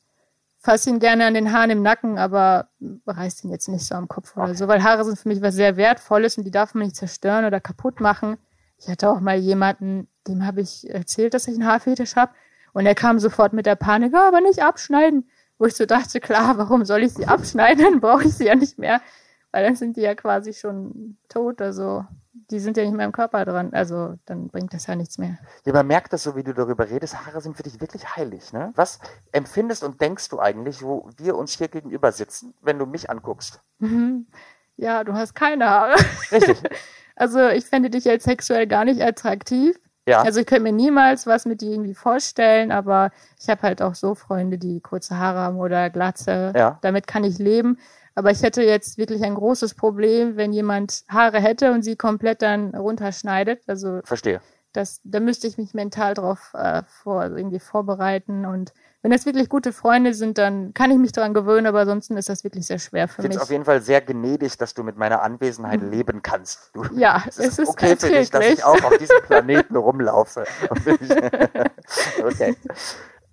fasse ihn gerne an den Haaren im Nacken, aber reiß ihn jetzt nicht so am Kopf oder okay. so. Weil Haare sind für mich was sehr Wertvolles und die darf man nicht zerstören oder kaputt machen. Ich hatte auch mal jemanden, dem habe ich erzählt, dass ich einen Haarfetisch habe. Und er kam sofort mit der Panik, oh, aber nicht abschneiden. Wo ich so dachte, klar, warum soll ich sie abschneiden? Dann brauche ich sie ja nicht mehr. Weil dann sind die ja quasi schon tot. Also die sind ja nicht mehr im Körper dran. Also dann bringt das ja nichts mehr. Ja, man merkt das so, wie du darüber redest. Haare sind für dich wirklich heilig. Ne? Was empfindest und denkst du eigentlich, wo wir uns hier gegenüber sitzen, wenn du mich anguckst? Mhm. Ja, du hast keine Haare. Richtig. <laughs> Also ich fände dich jetzt sexuell gar nicht attraktiv. Ja. Also ich könnte mir niemals was mit dir irgendwie vorstellen, aber ich habe halt auch so Freunde, die kurze Haare haben oder Glatze. Ja. Damit kann ich leben. Aber ich hätte jetzt wirklich ein großes Problem, wenn jemand Haare hätte und sie komplett dann runterschneidet. Also verstehe. das, da müsste ich mich mental drauf äh, vor, also irgendwie vorbereiten. Und wenn das wirklich gute Freunde sind, dann kann ich mich daran gewöhnen, aber ansonsten ist das wirklich sehr schwer für Ich mich. es auf jeden Fall sehr gnädig, dass du mit meiner Anwesenheit leben kannst. Du, ja, <laughs> es ist, okay für dich, dass ich auch auf diesem Planeten rumlaufe. <laughs> okay.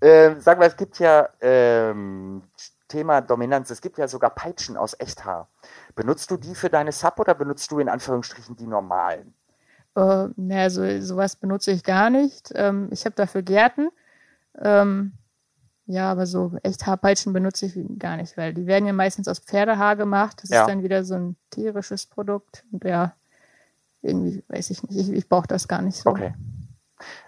Ähm, sag mal, es gibt ja ähm, Thema Dominanz, es gibt ja sogar Peitschen aus Echthaar. Benutzt du die für deine Sub oder benutzt du in Anführungsstrichen die normalen? Äh, naja, so, sowas benutze ich gar nicht. Ähm, ich habe dafür Gärten. Ähm, ja, aber so echt Haarpeitschen benutze ich gar nicht, weil die werden ja meistens aus Pferdehaar gemacht. Das Ja. ist dann wieder so ein tierisches Produkt. Und ja, irgendwie weiß ich nicht. Ich, ich brauche das gar nicht so. Okay.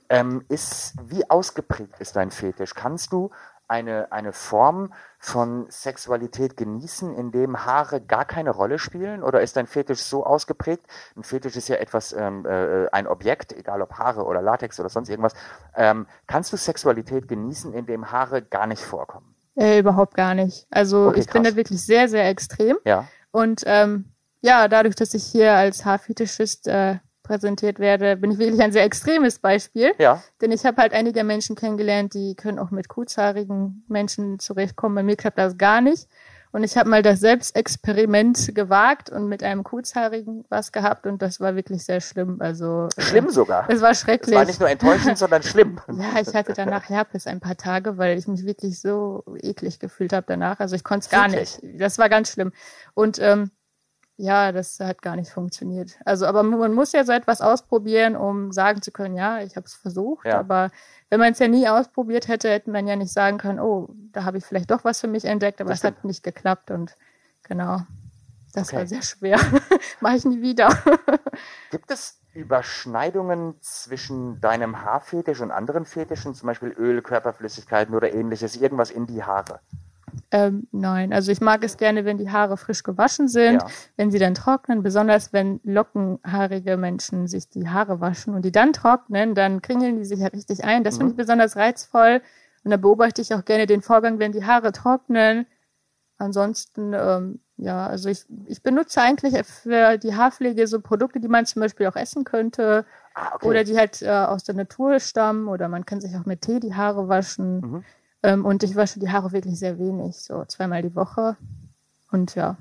Ähm, ist, wie ausgeprägt ist dein Fetisch? Kannst du eine, eine Form von Sexualität genießen, in dem Haare gar keine Rolle spielen? Oder ist dein Fetisch so ausgeprägt? Ein Fetisch ist ja etwas, ähm, äh, ein Objekt, egal ob Haare oder Latex oder sonst irgendwas. Ähm, kannst du Sexualität genießen, in dem Haare gar nicht vorkommen? Äh, überhaupt gar nicht. Also Okay, ich bin krass. da wirklich sehr, sehr extrem. Ja. Und ähm, ja, dadurch, dass ich hier als Haarfetischist äh, präsentiert werde, bin ich wirklich ein sehr extremes Beispiel. Ja. Denn ich habe halt einige Menschen kennengelernt, die können auch mit kurzhaarigen Menschen zurechtkommen. Bei mir klappt das gar nicht. Und ich habe mal das Selbstexperiment gewagt und mit einem kurzhaarigen was gehabt und das war wirklich sehr schlimm. Also äh, Schlimm sogar. Es war Es schrecklich. war nicht nur enttäuschend, sondern schlimm. <laughs> Ja, ich hatte danach Herpes ein paar Tage, weil ich mich wirklich so eklig gefühlt habe danach. Also ich konnte es gar nicht. Das war ganz schlimm. Und ähm, ja, das hat gar nicht funktioniert. Also, aber man muss ja so etwas ausprobieren, um sagen zu können, ja, ich habe es versucht. Ja. Aber wenn man es ja nie ausprobiert hätte, hätte man ja nicht sagen können, oh, da habe ich vielleicht doch was für mich entdeckt, aber Das es hat nicht geklappt. Und genau, das Okay. war sehr schwer. <laughs> Mache ich nie wieder. <laughs> Gibt es Überschneidungen zwischen deinem Haarfetisch und anderen Fetischen, zum Beispiel Öl, Körperflüssigkeiten oder ähnliches, irgendwas in die Haare? Ähm, nein, also ich mag es gerne, wenn die Haare frisch gewaschen sind, Ja. wenn sie dann trocknen, besonders wenn lockenhaarige Menschen sich die Haare waschen und die dann trocknen, dann kringeln die sich ja richtig ein. Das Mhm. finde ich besonders reizvoll und da beobachte ich auch gerne den Vorgang, wenn die Haare trocknen. Ansonsten, ähm, ja, also ich, ich benutze eigentlich für die Haarpflege so Produkte, die man zum Beispiel auch essen könnte Ah, okay. oder die halt äh, aus der Natur stammen oder man kann sich auch mit Tee die Haare waschen. Mhm. Ähm, und ich wasche die Haare wirklich sehr wenig, so zweimal die Woche. Und ja,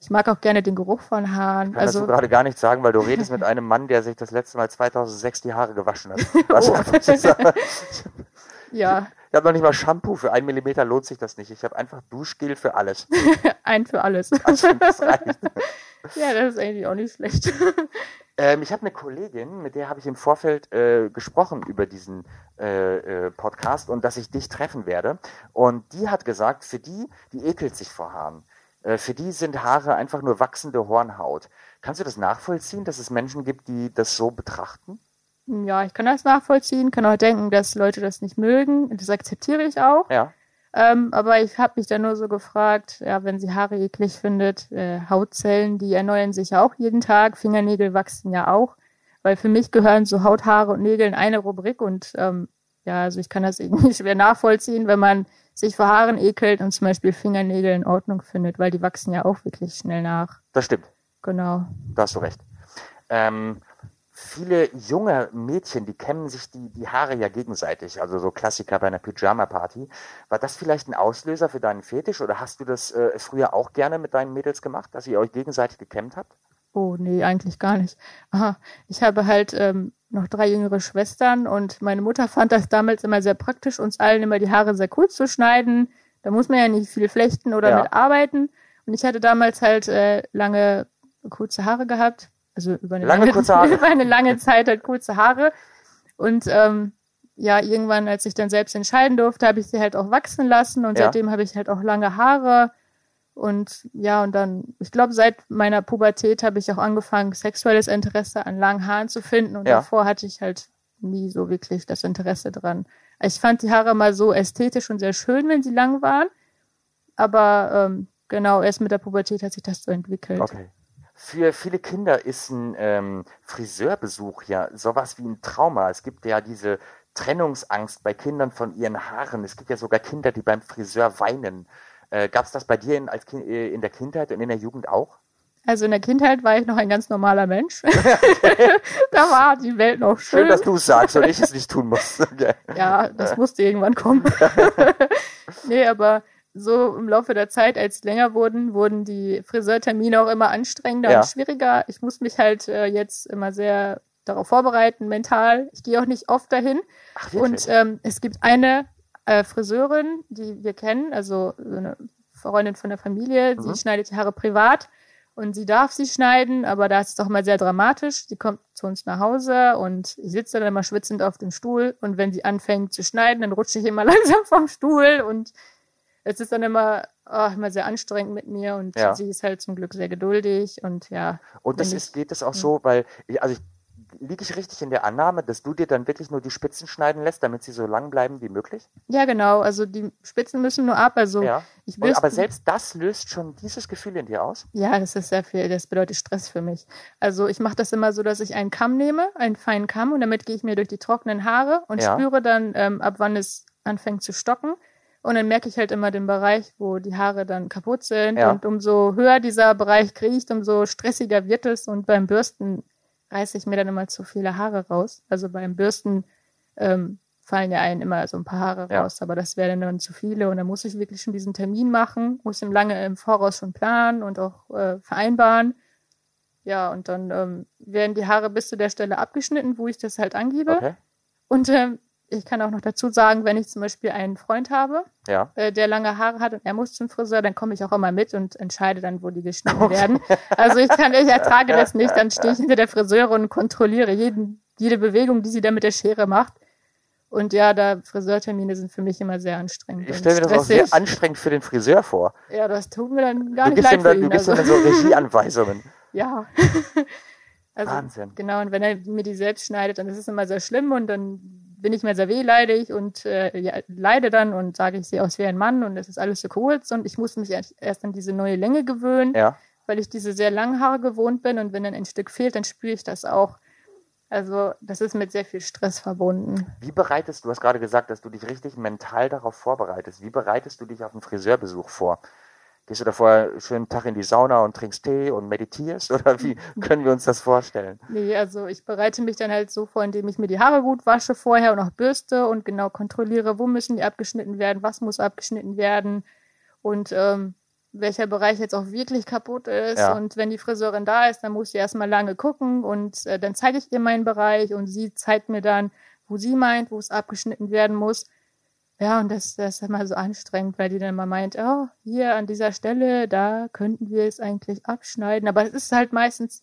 ich mag auch gerne den Geruch von Haaren. Ich kann dazu Also gerade gar nichts sagen, weil du redest <laughs> mit einem Mann, der sich das letzte Mal 2006 die Haare gewaschen hat. Was, <laughs> Oh. was, <laughs> ja, habe noch nicht mal Shampoo. Für einen Millimeter lohnt sich das nicht. Ich habe einfach Duschgel <laughs> für alles. ein für alles. Das reicht. <laughs> ja, das ist eigentlich auch nicht schlecht. <laughs> Ähm, ich habe eine Kollegin, mit der habe ich im Vorfeld äh, gesprochen über diesen äh, äh, Podcast und dass ich dich treffen werde. Und die hat gesagt, für die, die ekelt sich vor Haaren. Äh, für die sind Haare einfach nur wachsende Hornhaut. Kannst du das nachvollziehen, dass es Menschen gibt, die das so betrachten? Ja, ich kann das nachvollziehen, kann auch denken, dass Leute das nicht mögen. Das akzeptiere ich auch. Ja. Ähm, aber ich habe mich dann nur so gefragt, ja, wenn sie Haare eklig findet, äh, Hautzellen, die erneuern sich ja auch jeden Tag, Fingernägel wachsen ja auch, weil für mich gehören so Haut, Haare und Nägel in eine Rubrik und ähm, ja, also ich kann das <laughs> irgendwie schwer nachvollziehen, wenn man sich vor Haaren ekelt und zum Beispiel Fingernägel in Ordnung findet, weil die wachsen ja auch wirklich schnell nach. Das stimmt. Genau. Da hast du recht. Ähm, viele junge Mädchen, die kämmen sich die, die Haare ja gegenseitig, also so Klassiker bei einer Pyjama-Party. War das vielleicht ein Auslöser für deinen Fetisch oder hast du das äh, früher auch gerne mit deinen Mädels gemacht, dass ihr euch gegenseitig gekämmt habt? Oh, nee, eigentlich gar nicht. Aha, ich habe halt ähm, noch drei jüngere Schwestern und meine Mutter fand das damals immer sehr praktisch, uns allen immer die Haare sehr kurz zu schneiden. Da muss man ja nicht viel flechten oder Ja. mit arbeiten. Und ich hatte damals halt äh, lange kurze Haare gehabt. Also über eine Lange lange, kurze <laughs> Haare. über eine lange Zeit halt kurze Haare. Und ähm, ja, irgendwann, als ich dann selbst entscheiden durfte, habe ich sie halt auch wachsen lassen und Ja. seitdem habe ich halt auch lange Haare. Und ja, und dann, ich glaube, seit meiner Pubertät habe ich auch angefangen, sexuelles Interesse an langen Haaren zu finden. Und Ja. davor hatte ich halt nie so wirklich das Interesse dran. Ich fand die Haare mal so ästhetisch und sehr schön, wenn sie lang waren. Aber ähm, genau, erst mit der Pubertät hat sich das so entwickelt. Okay. Für viele Kinder ist ein ähm, Friseurbesuch ja sowas wie ein Trauma. Es gibt ja diese Trennungsangst bei Kindern von ihren Haaren. Es gibt ja sogar Kinder, die beim Friseur weinen. Äh, Gab es das bei dir in, als kind, äh, in der Kindheit und in der Jugend auch? Also in der Kindheit war ich noch ein ganz normaler Mensch. <laughs> <laughs> da war die Welt noch schön. Schön, dass du es sagst und ich es nicht tun muss. Okay. Ja, das musste irgendwann kommen. <laughs> nee, aber so im Laufe der Zeit, als sie länger wurden, wurden die Friseurtermine auch immer anstrengender Ja. und schwieriger. Ich muss mich halt äh, jetzt immer sehr darauf vorbereiten, mental. Ich gehe auch nicht oft dahin. Ach, Und ähm, es gibt eine äh, Friseurin, die wir kennen, also so eine Freundin von der Familie, sie Mhm. schneidet die Haare privat und sie darf sie schneiden, aber da ist es doch mal sehr dramatisch. Sie kommt zu uns nach Hause und ich sitze dann immer schwitzend auf dem Stuhl und wenn sie anfängt zu schneiden, dann rutsche ich immer <laughs> langsam vom Stuhl und es ist dann immer, oh, immer sehr anstrengend mit mir und Ja. sie ist halt zum Glück sehr geduldig und ja, Und das ist, geht es auch so, weil, ich- also ich, liege ich richtig in der Annahme, dass du dir dann wirklich nur die Spitzen schneiden lässt, damit sie so lang bleiben wie möglich? ja genau, also die Spitzen müssen nur ab, also ja. ich will aber selbst das löst schon dieses Gefühl in dir aus? Ja, das ist sehr viel, das bedeutet Stress für mich. Also ich mache das immer so, dass ich einen Kamm nehme, einen feinen Kamm und damit gehe ich mir durch die trockenen Haare und Ja. spüre dann, ähm, ab wann es anfängt zu stocken. Und dann merke ich halt immer den Bereich, wo die Haare dann kaputt sind. Ja. Und umso höher dieser Bereich kriecht, umso stressiger wird es. Und beim Bürsten reiße ich mir dann immer zu viele Haare raus. Also beim Bürsten ähm, fallen ja einen immer so ein paar Haare Ja. raus, aber das wären dann zu viele. Und dann muss ich wirklich schon diesen Termin machen, muss ihn lange im Voraus schon planen und auch äh, vereinbaren. Ja, und dann ähm, werden die Haare bis zu der Stelle abgeschnitten, wo ich das halt angebe. Okay. Und ähm, ich kann auch noch dazu sagen, wenn ich zum Beispiel einen Freund habe, Ja. äh, der lange Haare hat und er muss zum Friseur, dann komme ich auch immer mit und entscheide dann, wo die geschnitten werden. Also ich kann, ich ertrage <laughs> das nicht, dann stehe ich hinter der Friseurin und kontrolliere jeden, jede Bewegung, die sie da mit der Schere macht. Und ja, da Friseurtermine sind für mich immer sehr anstrengend. Ich stelle mir das auch sehr anstrengend für den Friseur vor. Ja, das tut mir dann gar Du nicht gibst, leid ihm dann, du ihn. gibst Also, ihm dann so Regieanweisungen. <laughs> ja. <laughs> also, Wahnsinn. Genau, und wenn er mir die selbst schneidet, dann ist es immer sehr schlimm und dann bin ich mir sehr wehleidig und äh, ja, leide dann und sage, ich sehe aus wie ein Mann und es ist alles so kurz und ich muss mich erst erst an diese neue Länge gewöhnen, Ja. weil ich diese sehr langen Haare gewohnt bin und wenn dann ein Stück fehlt, dann spüre ich das auch. Also das ist mit sehr viel Stress verbunden. Wie bereitest du, hast gerade gesagt, dass du dich richtig mental darauf vorbereitest. Wie bereitest du dich auf einen Friseurbesuch vor? Gehst du da vorher einen schönen Tag in die Sauna und trinkst Tee und meditierst? <laughs> Oder wie können wir uns das vorstellen? Nee, also ich bereite mich dann halt so vor, indem ich mir die Haare gut wasche vorher und auch bürste und genau kontrolliere, wo müssen die abgeschnitten werden, was muss abgeschnitten werden und ähm, welcher Bereich jetzt auch wirklich kaputt ist. Ja. Und wenn die Friseurin da ist, dann muss sie erstmal lange gucken und äh, dann zeige ich ihr meinen Bereich und sie zeigt mir dann, wo sie meint, wo es abgeschnitten werden muss. Ja, und das, das ist immer so anstrengend, weil die dann immer meint, oh, hier an dieser Stelle, da könnten wir es eigentlich abschneiden. Aber es ist halt meistens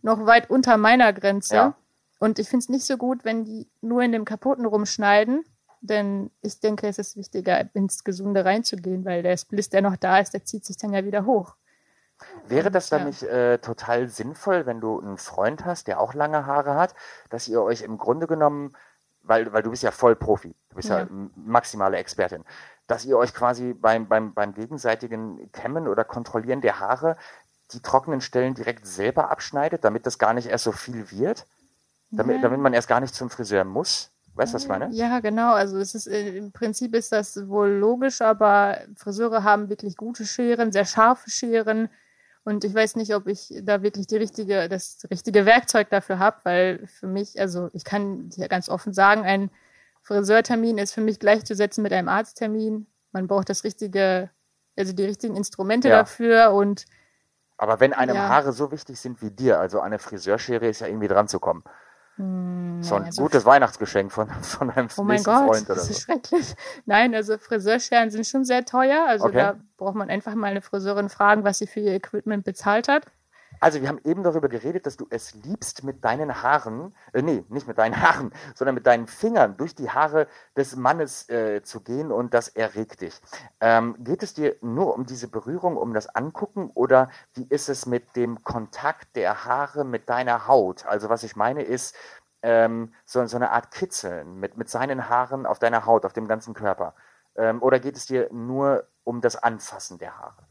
noch weit unter meiner Grenze. Ja. Und ich finde es nicht so gut, wenn die nur in dem Kaputten rumschneiden. Denn ich denke, es ist wichtiger, ins Gesunde reinzugehen, weil der Spliss, der noch da ist, der zieht sich dann ja wieder hoch. Wäre das dann Ja. nicht äh, total sinnvoll, wenn du einen Freund hast, der auch lange Haare hat, dass ihr euch im Grunde genommen, weil, weil du bist ja voll Profi, du bist ja, Ja. maximale Expertin, dass ihr euch quasi beim, beim, beim gegenseitigen Kämmen oder Kontrollieren der Haare die trockenen Stellen direkt selber abschneidet, damit das gar nicht erst so viel wird? Damit, Ja. damit man erst gar nicht zum Friseur muss? Weißt du, was ich meine? Ja, genau. Also es ist äh, im Prinzip ist das wohl logisch, aber Friseure haben wirklich gute Scheren, sehr scharfe Scheren. Und ich weiß nicht, ob ich da wirklich die richtige, das richtige Werkzeug dafür habe, weil für mich, also ich kann hier ganz offen sagen, ein Friseurtermin ist für mich gleichzusetzen mit einem Arzttermin. Man braucht das richtige, also die richtigen Instrumente Ja. dafür und Aber wenn einem Ja. Haare so wichtig sind wie dir, also eine Friseurschere ist ja irgendwie dran zu kommen. Hm, So ein naja, so gutes Weihnachtsgeschenk von, <laughs> von einem Oh mein nächsten Gott, Freund oder das so. ist schrecklich. <laughs> Nein, also Friseurscheren sind schon sehr teuer. Also Okay. da braucht man einfach mal eine Friseurin fragen, was sie für ihr Equipment bezahlt hat. Also wir haben eben darüber geredet, dass du es liebst, mit deinen Haaren, äh, nee, nicht mit deinen <laughs> Haaren, sondern mit deinen Fingern durch die Haare des Mannes äh, zu gehen und das erregt dich. Ähm, geht es dir nur um diese Berührung, um das Angucken oder wie ist es mit dem Kontakt der Haare mit deiner Haut? Also was ich meine ist ähm, so, so eine Art Kitzeln mit, mit seinen Haaren auf deiner Haut, auf dem ganzen Körper. Ähm, oder geht es dir nur um das Anfassen der Haare?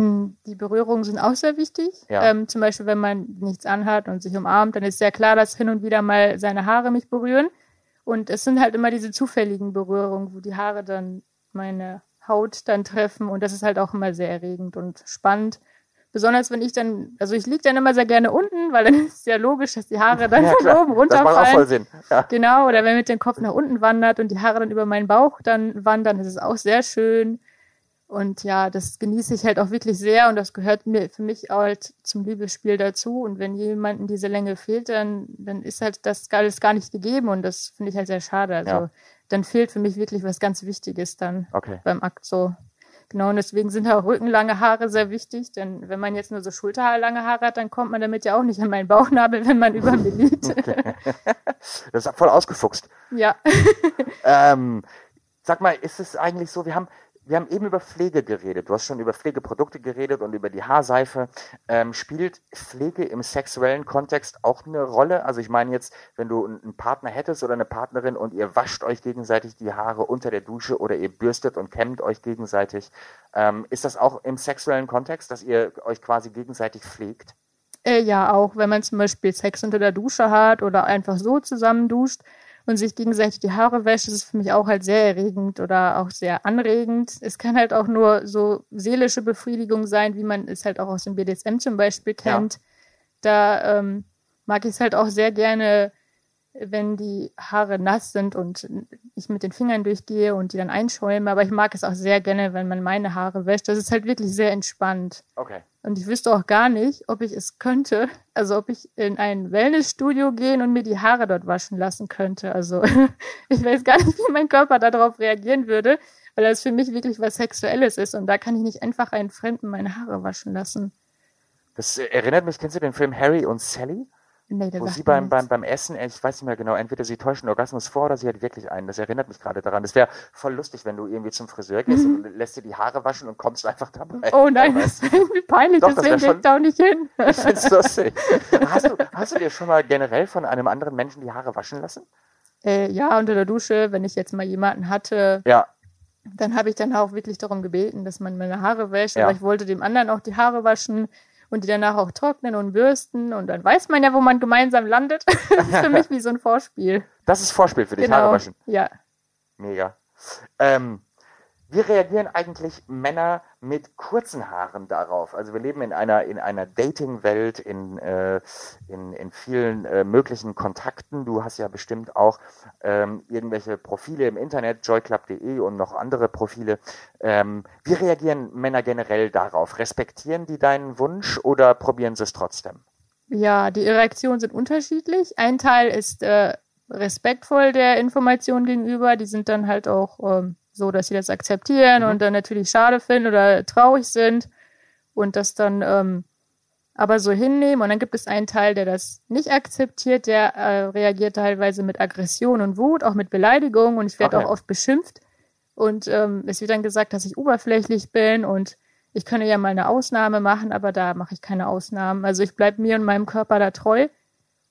Hm, Die Berührungen sind auch sehr wichtig. Ja. Ähm, zum Beispiel, wenn man nichts anhat und sich umarmt, dann ist sehr klar, dass hin und wieder mal seine Haare mich berühren. Und es sind halt immer diese zufälligen Berührungen, wo die Haare dann meine Haut dann treffen. Und das ist halt auch immer sehr erregend und spannend. Besonders wenn ich dann, also ich liege dann immer sehr gerne unten, weil dann <laughs> ist es ja logisch, dass die Haare dann <laughs> Ja, von oben Das macht auch runterfallen. voll Sinn. Ja. Genau, oder wenn mit dem Kopf nach unten wandert und die Haare dann über meinen Bauch dann wandern, das ist auch sehr schön. Und ja, das genieße ich halt auch wirklich sehr und das gehört mir für mich halt zum Liebesspiel dazu. Und wenn jemandem diese Länge fehlt, dann, dann ist halt das alles gar nicht gegeben und das finde ich halt sehr schade. Also Ja. dann fehlt für mich wirklich was ganz Wichtiges dann Okay. beim Akt so. Genau, und deswegen sind auch rückenlange Haare sehr wichtig, denn wenn man jetzt nur so schulterlange Haare hat, dann kommt man damit ja auch nicht an meinen Bauchnabel, wenn man über mir liegt. <laughs> Das ist voll ausgefuchst. ja. Ähm, sag mal, ist es eigentlich so, wir haben, wir haben eben über Pflege geredet. Du hast schon über Pflegeprodukte geredet und über die Haarseife. Ähm, spielt Pflege im sexuellen Kontext auch eine Rolle? Also ich meine jetzt, wenn du einen Partner hättest oder eine Partnerin und ihr wascht euch gegenseitig die Haare unter der Dusche oder ihr bürstet und kämmt euch gegenseitig, ähm, ist das auch im sexuellen Kontext, dass ihr euch quasi gegenseitig pflegt? Äh, ja, auch wenn man zum Beispiel Sex unter der Dusche hat oder einfach so zusammen duscht und sich gegenseitig die Haare wäscht, das ist für mich auch halt sehr erregend oder auch sehr anregend. Es kann halt auch nur so seelische Befriedigung sein, wie man es halt auch aus dem BDSM zum Beispiel Ja. kennt. Da ähm, mag ich es halt auch sehr gerne, wenn die Haare nass sind und ich mit den Fingern durchgehe und die dann einschäume. Aber ich mag es auch sehr gerne, wenn man meine Haare wäscht. Das ist halt wirklich sehr entspannt. Okay. Und ich wüsste auch gar nicht, ob ich es könnte. Also ob ich in ein Wellnessstudio gehen und mir die Haare dort waschen lassen könnte. Also <laughs> ich weiß gar nicht, wie mein Körper darauf reagieren würde, weil das für mich wirklich was Sexuelles ist. Und da kann ich nicht einfach einen Fremden meine Haare waschen lassen. Das erinnert mich, kennst du den Film Harry und Sally? Nee, Wo sie beim, beim, beim Essen, äh, ich weiß nicht mehr genau, entweder sie täuschen einen Orgasmus vor oder sie hat wirklich einen. Das erinnert mich gerade daran. Das wäre voll lustig, wenn du irgendwie zum Friseur gehst und lässt dir die Haare waschen und kommst einfach dabei. Mhm. <laughs> Oh nein, Dabei. das <laughs> ist irgendwie peinlich, Doch, deswegen ich da auch nicht hin. <laughs> Ich find's lustig. Hast du, hast du dir schon mal generell von einem anderen Menschen die Haare waschen lassen? äh, ja, unter der Dusche, wenn ich jetzt mal jemanden hatte, Ja. dann habe ich dann auch wirklich darum gebeten, dass man meine Haare wäscht. Ja. Aber ich wollte dem anderen auch die Haare waschen und die danach auch trocknen und bürsten. Und dann weiß man ja, wo man gemeinsam landet. <laughs> das ist für mich <laughs> wie so ein Vorspiel. Das ist Vorspiel für dich, genau. Haare waschen. Ja. Mega. Ähm, wie reagieren eigentlich Männer mit kurzen Haaren darauf? Also wir leben in einer, in einer Dating-Welt, in, äh, in, in vielen äh, möglichen Kontakten. Du hast ja bestimmt auch ähm, irgendwelche Profile im Internet, joyclub.de und noch andere Profile. Ähm, wie reagieren Männer generell darauf? Respektieren die deinen Wunsch oder probieren sie es trotzdem? Ja, die Reaktionen sind unterschiedlich. Ein Teil ist äh, respektvoll der Information gegenüber. Die sind dann halt auch ähm, so, dass sie das akzeptieren Mhm. und dann natürlich schade finden oder traurig sind und das dann ähm, aber so hinnehmen. Und dann gibt es einen Teil, der das nicht akzeptiert, der äh, reagiert teilweise mit Aggression und Wut, auch mit Beleidigung und ich werde Okay. auch oft beschimpft. Und ähm, es wird dann gesagt, dass ich oberflächlich bin und ich könne ja mal eine Ausnahme machen, aber da mache ich keine Ausnahmen. Also ich bleibe mir und meinem Körper da treu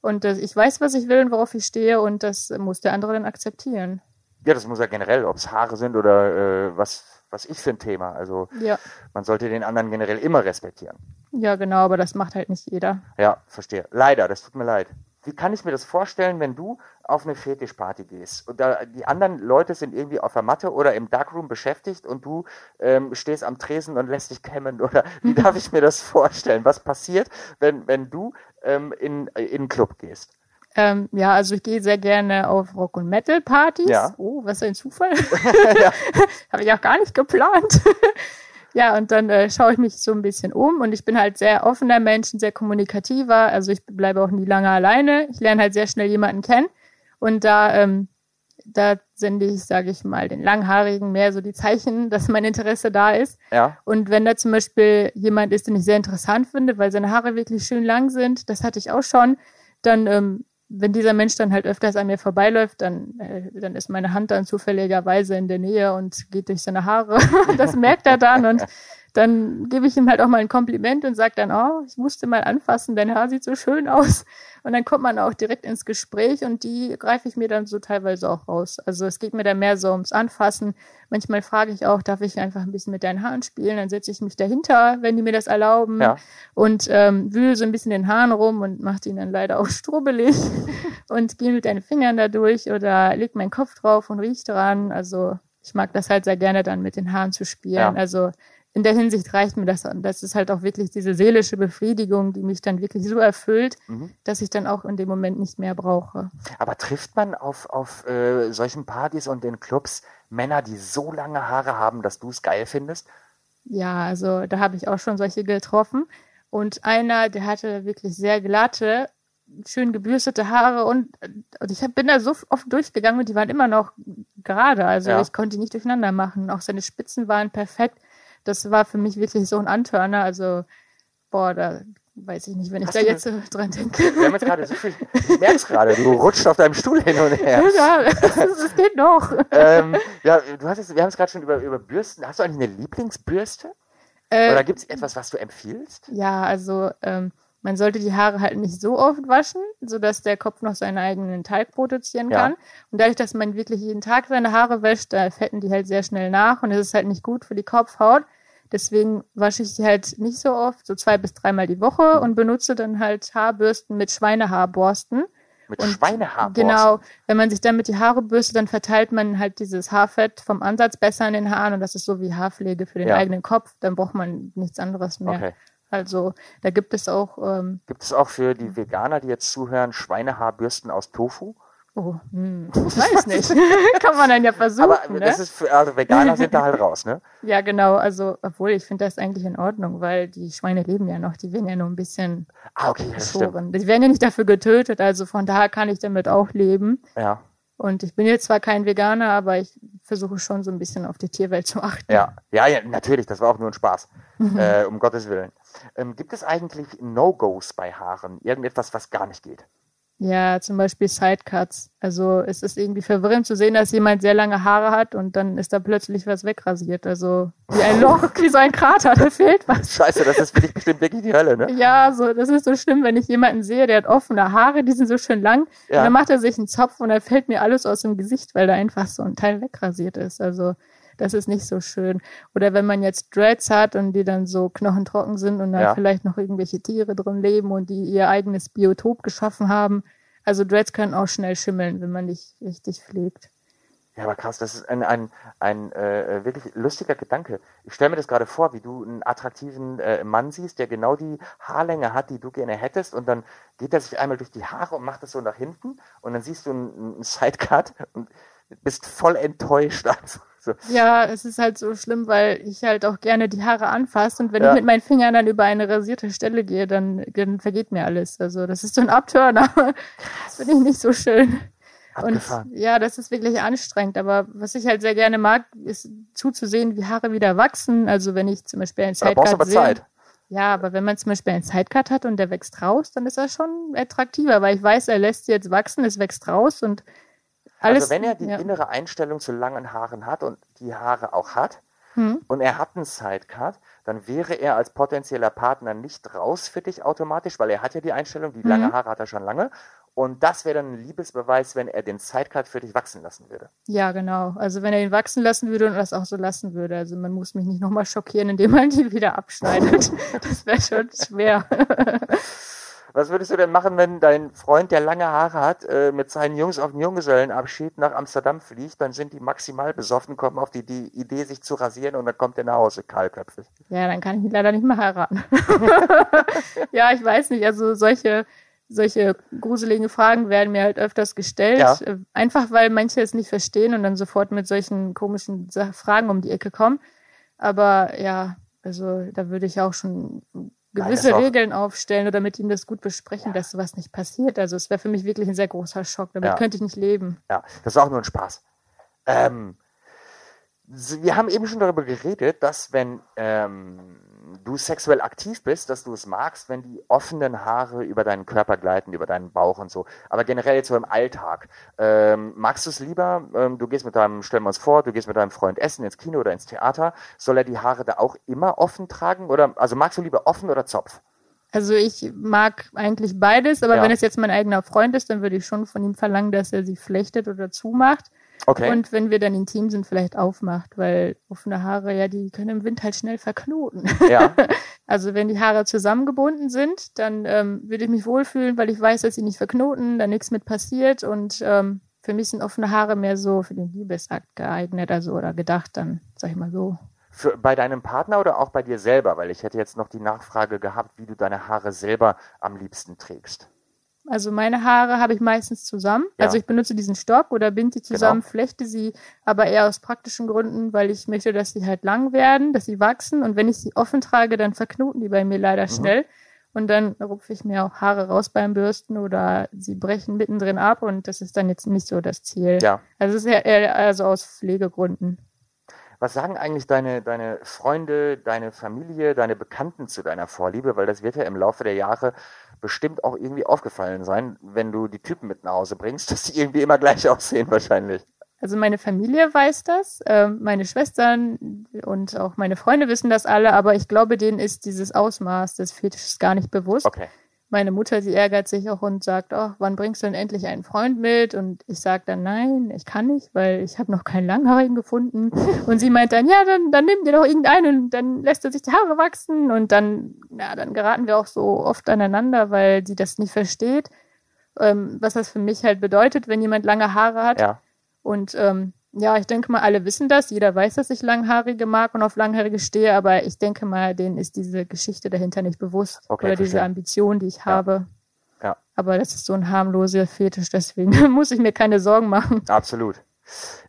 und äh, ich weiß, was ich will und worauf ich stehe und das muss der andere dann akzeptieren. Ja, das muss ja generell, ob es Haare sind oder äh, was, was ich für ein Thema. Also Ja, man sollte den anderen generell immer respektieren. ja genau, aber das macht halt nicht jeder. Ja, verstehe. Leider, das tut mir leid. Wie kann ich mir das vorstellen, wenn du auf eine Fetischparty gehst und da die anderen Leute sind irgendwie auf der Matte oder im Darkroom beschäftigt und du ähm, stehst am Tresen und lässt dich kämmen <laughs> oder wie darf ich mir das vorstellen? Was passiert, wenn, wenn du ähm, in, in einen Club gehst? Ähm, ja, also ich gehe sehr gerne auf Rock- und Metal-Partys. Ja. Oh, was ein Zufall. <laughs> <laughs> Ja. Habe ich auch gar nicht geplant. <laughs> ja, und dann äh, schaue ich mich so ein bisschen um und ich bin halt sehr offener Mensch, sehr kommunikativer. Also ich bleibe auch nie lange alleine. Ich lerne halt sehr schnell jemanden kennen. Und da, ähm, da sende ich, sage ich mal, den Langhaarigen mehr so die Zeichen, dass mein Interesse da ist. Ja, Und wenn da zum Beispiel jemand ist, den ich sehr interessant finde, weil seine Haare wirklich schön lang sind, das hatte ich auch schon, dann, ähm, wenn dieser Mensch dann halt öfters an mir vorbeiläuft, dann, äh, dann ist meine Hand dann zufälligerweise in der Nähe und geht durch seine Haare. <laughs> das merkt er dann und dann gebe ich ihm halt auch mal ein Kompliment und sage dann, oh, ich musste mal anfassen, dein Haar sieht so schön aus. Und dann kommt man auch direkt ins Gespräch und die greife ich mir dann so teilweise auch raus. Also es geht mir dann mehr so ums Anfassen. Manchmal frage ich auch, darf ich einfach ein bisschen mit deinen Haaren spielen? Dann setze ich mich dahinter, wenn die mir das erlauben. Ja. Und ähm, wühle so ein bisschen den Haaren rum und mache die dann leider auch strubbelig <laughs> und gehe mit deinen Fingern da durch oder leg meinen Kopf drauf und riech dran. Also ich mag das halt sehr gerne dann mit den Haaren zu spielen. Ja. Also in der Hinsicht reicht mir das. Und das ist halt auch wirklich diese seelische Befriedigung, die mich dann wirklich so erfüllt, mhm. dass ich dann auch in dem Moment nicht mehr brauche. Aber trifft man auf, auf äh, solchen Partys und in Clubs Männer, die so lange Haare haben, dass du es geil findest? Ja, also da habe ich auch schon solche getroffen. Und einer, der hatte wirklich sehr glatte, schön gebürstete Haare und, und ich hab, bin da so oft durchgegangen und die waren immer noch gerade. Also ja. ich konnte die nicht durcheinander machen. Auch seine Spitzen waren perfekt das war für mich wirklich so ein Antörner. Also, boah, da weiß ich nicht, wenn ich da jetzt so dran denke. Wir haben jetzt gerade so viel, ich merke es gerade, du rutscht auf deinem Stuhl hin und her. Ja, es geht noch. ähm, ja, du hast jetzt, wir haben es gerade schon über, über Bürsten. Hast du eigentlich eine Lieblingsbürste? Äh, Oder gibt es etwas, was du empfiehlst? Ja, also ähm, man sollte die Haare halt nicht so oft waschen, sodass der Kopf noch seinen eigenen Teig produzieren kann. Ja. Und dadurch, dass man wirklich jeden Tag seine Haare wäscht, da fetten die halt sehr schnell nach und es ist halt nicht gut für die Kopfhaut. Deswegen wasche ich die halt nicht so oft, so zwei bis dreimal die Woche und benutze dann halt Haarbürsten mit Schweinehaarborsten. Mit und Schweinehaarborsten? Genau. Wenn man sich damit die Haare bürstet, dann verteilt man halt dieses Haarfett vom Ansatz besser in den Haaren und das ist so wie Haarpflege für den ja. eigenen Kopf. Dann braucht man nichts anderes mehr. Okay. Also da gibt es auch. Ähm, gibt es auch für die Veganer, die jetzt zuhören, Schweinehaarbürsten aus Tofu? Oh, hm, <laughs> ich weiß nicht. Kann man dann ja versuchen. Aber ne? das ist für, also Veganer sind da halt raus, ne? <laughs> Ja, genau. Also, obwohl ich finde das eigentlich in Ordnung, weil die Schweine leben ja noch, die werden ja nur ein bisschen ah, okay, geschoren. Die werden ja nicht dafür getötet, also von daher kann ich damit auch leben. Ja. Und ich bin jetzt zwar kein Veganer, aber ich versuche schon so ein bisschen auf die Tierwelt zu achten. Ja, ja, ja natürlich, das war auch nur ein Spaß. Mhm. Äh, um Gottes Willen. Ähm, gibt es eigentlich No-Gos bei Haaren? Irgendetwas, was gar nicht geht? Ja, zum Beispiel Sidecuts. Also es ist irgendwie verwirrend zu sehen, dass jemand sehr lange Haare hat und dann ist da plötzlich was wegrasiert. Also wie ein Loch, <laughs> wie so ein Krater, da fehlt was. Scheiße, das ist für dich bestimmt wirklich die Hölle, ne? Ja, so, das ist so schlimm, wenn ich jemanden sehe, der hat offene Haare, die sind so schön lang. Ja. Und dann macht er sich einen Zopf und dann fällt mir alles aus dem Gesicht, weil da einfach so ein Teil wegrasiert ist. Also das ist nicht so schön. Oder wenn man jetzt Dreads hat und die dann so knochentrocken sind und dann ja. vielleicht noch irgendwelche Tiere drin leben und die ihr eigenes Biotop geschaffen haben. Also Dreads können auch schnell schimmeln, wenn man nicht richtig pflegt. Ja, aber krass, das ist ein, ein, ein äh, wirklich lustiger Gedanke. Ich stelle mir das gerade vor, wie du einen attraktiven äh, Mann siehst, der genau die Haarlänge hat, die du gerne hättest, und dann geht er sich einmal durch die Haare und macht das so nach hinten, und dann siehst du einen, einen Sidecut und bist voll enttäuscht. <laughs> Also, so. Ja, es ist halt so schlimm, weil ich halt auch gerne die Haare anfasse und wenn ja. ich mit meinen Fingern dann über eine rasierte Stelle gehe, dann, dann vergeht mir alles. Also das ist so ein Abturner. <laughs> Das finde ich nicht so schön. Abgefahren. Und ja, das ist wirklich anstrengend. Aber was ich halt sehr gerne mag, ist zuzusehen, wie Haare wieder wachsen. Also wenn ich zum Beispiel einen Sidecut sehe. Zeit. Ja, aber wenn man zum Beispiel einen Sidecut hat und der wächst raus, dann ist er schon attraktiver, weil ich weiß, er lässt sie jetzt wachsen, es wächst raus und alles, also wenn er die ja. innere Einstellung zu langen Haaren hat und die Haare auch hat hm. und er hat einen Sidecut, dann wäre er als potenzieller Partner nicht raus für dich automatisch, weil er hat ja die Einstellung, die hm. lange Haare hat er schon lange. Und das wäre dann ein Liebesbeweis, wenn er den Sidecut für dich wachsen lassen würde. Ja, genau. Also wenn er ihn wachsen lassen würde und das auch so lassen würde. Also man muss mich nicht nochmal schockieren, indem man ihn wieder abschneidet. <laughs> das wäre schon schwer. <laughs> Was würdest du denn machen, wenn dein Freund, der lange Haare hat, äh, mit seinen Jungs auf den Junggesellenabschied nach Amsterdam fliegt? Dann sind die maximal besoffen, kommen auf die, die Idee, sich zu rasieren und dann kommt er nach Hause kahlköpfig. Ja, dann kann ich ihn leider nicht mehr heiraten. <laughs> ja, ich weiß nicht. Also solche, solche gruseligen Fragen werden mir halt öfters gestellt. Ja. Äh, einfach weil manche es nicht verstehen und dann sofort mit solchen komischen Fragen um die Ecke kommen. Aber ja, also da würde ich auch schon gewisse Nein, Regeln aufstellen oder mit ihm das gut besprechen, ja. dass sowas nicht passiert. Also es wäre für mich wirklich ein sehr großer Schock. Damit ja. könnte ich nicht leben. Ja, das ist auch nur ein Spaß. Ähm, wir haben eben schon darüber geredet, dass wenn ähm, du sexuell aktiv bist, dass du es magst, wenn die offenen Haare über deinen Körper gleiten, über deinen Bauch und so. Aber generell jetzt so im Alltag. Ähm, magst du es lieber, ähm, du gehst mit deinem, stellen wir uns vor, du gehst mit deinem Freund essen, ins Kino oder ins Theater, soll er die Haare da auch immer offen tragen? Oder also magst du lieber offen oder Zopf? Also ich mag eigentlich beides, aber ja. wenn es jetzt mein eigener Freund ist, dann würde ich schon von ihm verlangen, dass er sie flechtet oder zumacht. Okay. Und wenn wir dann intim sind, vielleicht aufmacht, weil offene Haare, ja, die können im Wind halt schnell verknoten. Ja. <laughs> also wenn die Haare zusammengebunden sind, dann ähm, würde ich mich wohlfühlen, weil ich weiß, dass sie nicht verknoten, da nichts mit passiert und ähm, für mich sind offene Haare mehr so für den Liebesakt geeignet, also oder gedacht dann, sag ich mal so. Für, bei deinem Partner oder auch bei dir selber? Weil ich hätte jetzt noch die Nachfrage gehabt, wie du deine Haare selber am liebsten trägst. Also meine Haare habe ich meistens zusammen. Ja. Also ich benutze diesen Stock oder binde die zusammen, genau. flechte sie, aber eher aus praktischen Gründen, weil ich möchte, dass sie halt lang werden, dass sie wachsen. Und wenn ich sie offen trage, dann verknoten die bei mir leider mhm. schnell. Und dann rupfe ich mir auch Haare raus beim Bürsten oder sie brechen mittendrin ab und das ist dann jetzt nicht so das Ziel. Ja. Also es ist eher also aus Pflegegründen. Was sagen eigentlich deine, deine Freunde, deine Familie, deine Bekannten zu deiner Vorliebe? Weil das wird ja im Laufe der Jahre bestimmt auch irgendwie aufgefallen sein, wenn du die Typen mit nach Hause bringst, <laughs> dass die irgendwie immer gleich aussehen wahrscheinlich. Also meine Familie weiß das, äh, meine Schwestern und auch meine Freunde wissen das alle, aber ich glaube, denen ist dieses Ausmaß des Fetisches gar nicht bewusst. Okay meine Mutter, sie ärgert sich auch und sagt, oh, wann bringst du denn endlich einen Freund mit? Und ich sage dann, nein, ich kann nicht, weil ich habe noch keinen Langhaarigen gefunden. Und sie meint dann, ja, dann, dann nimm dir doch irgendeinen und dann lässt er sich die Haare wachsen. Und dann, ja, dann geraten wir auch so oft aneinander, weil sie das nicht versteht, ähm, was das für mich halt bedeutet, wenn jemand lange Haare hat. Ja. Und ähm, ja, ich denke mal, alle wissen das. Jeder weiß, dass ich Langhaarige mag und auf Langhaarige stehe, aber ich denke mal, denen ist diese Geschichte dahinter nicht bewusst. Okay, oder diese Ambition, die ich ja. habe. Ja. Aber das ist so ein harmloser Fetisch, deswegen <laughs> muss ich mir keine Sorgen machen. Absolut.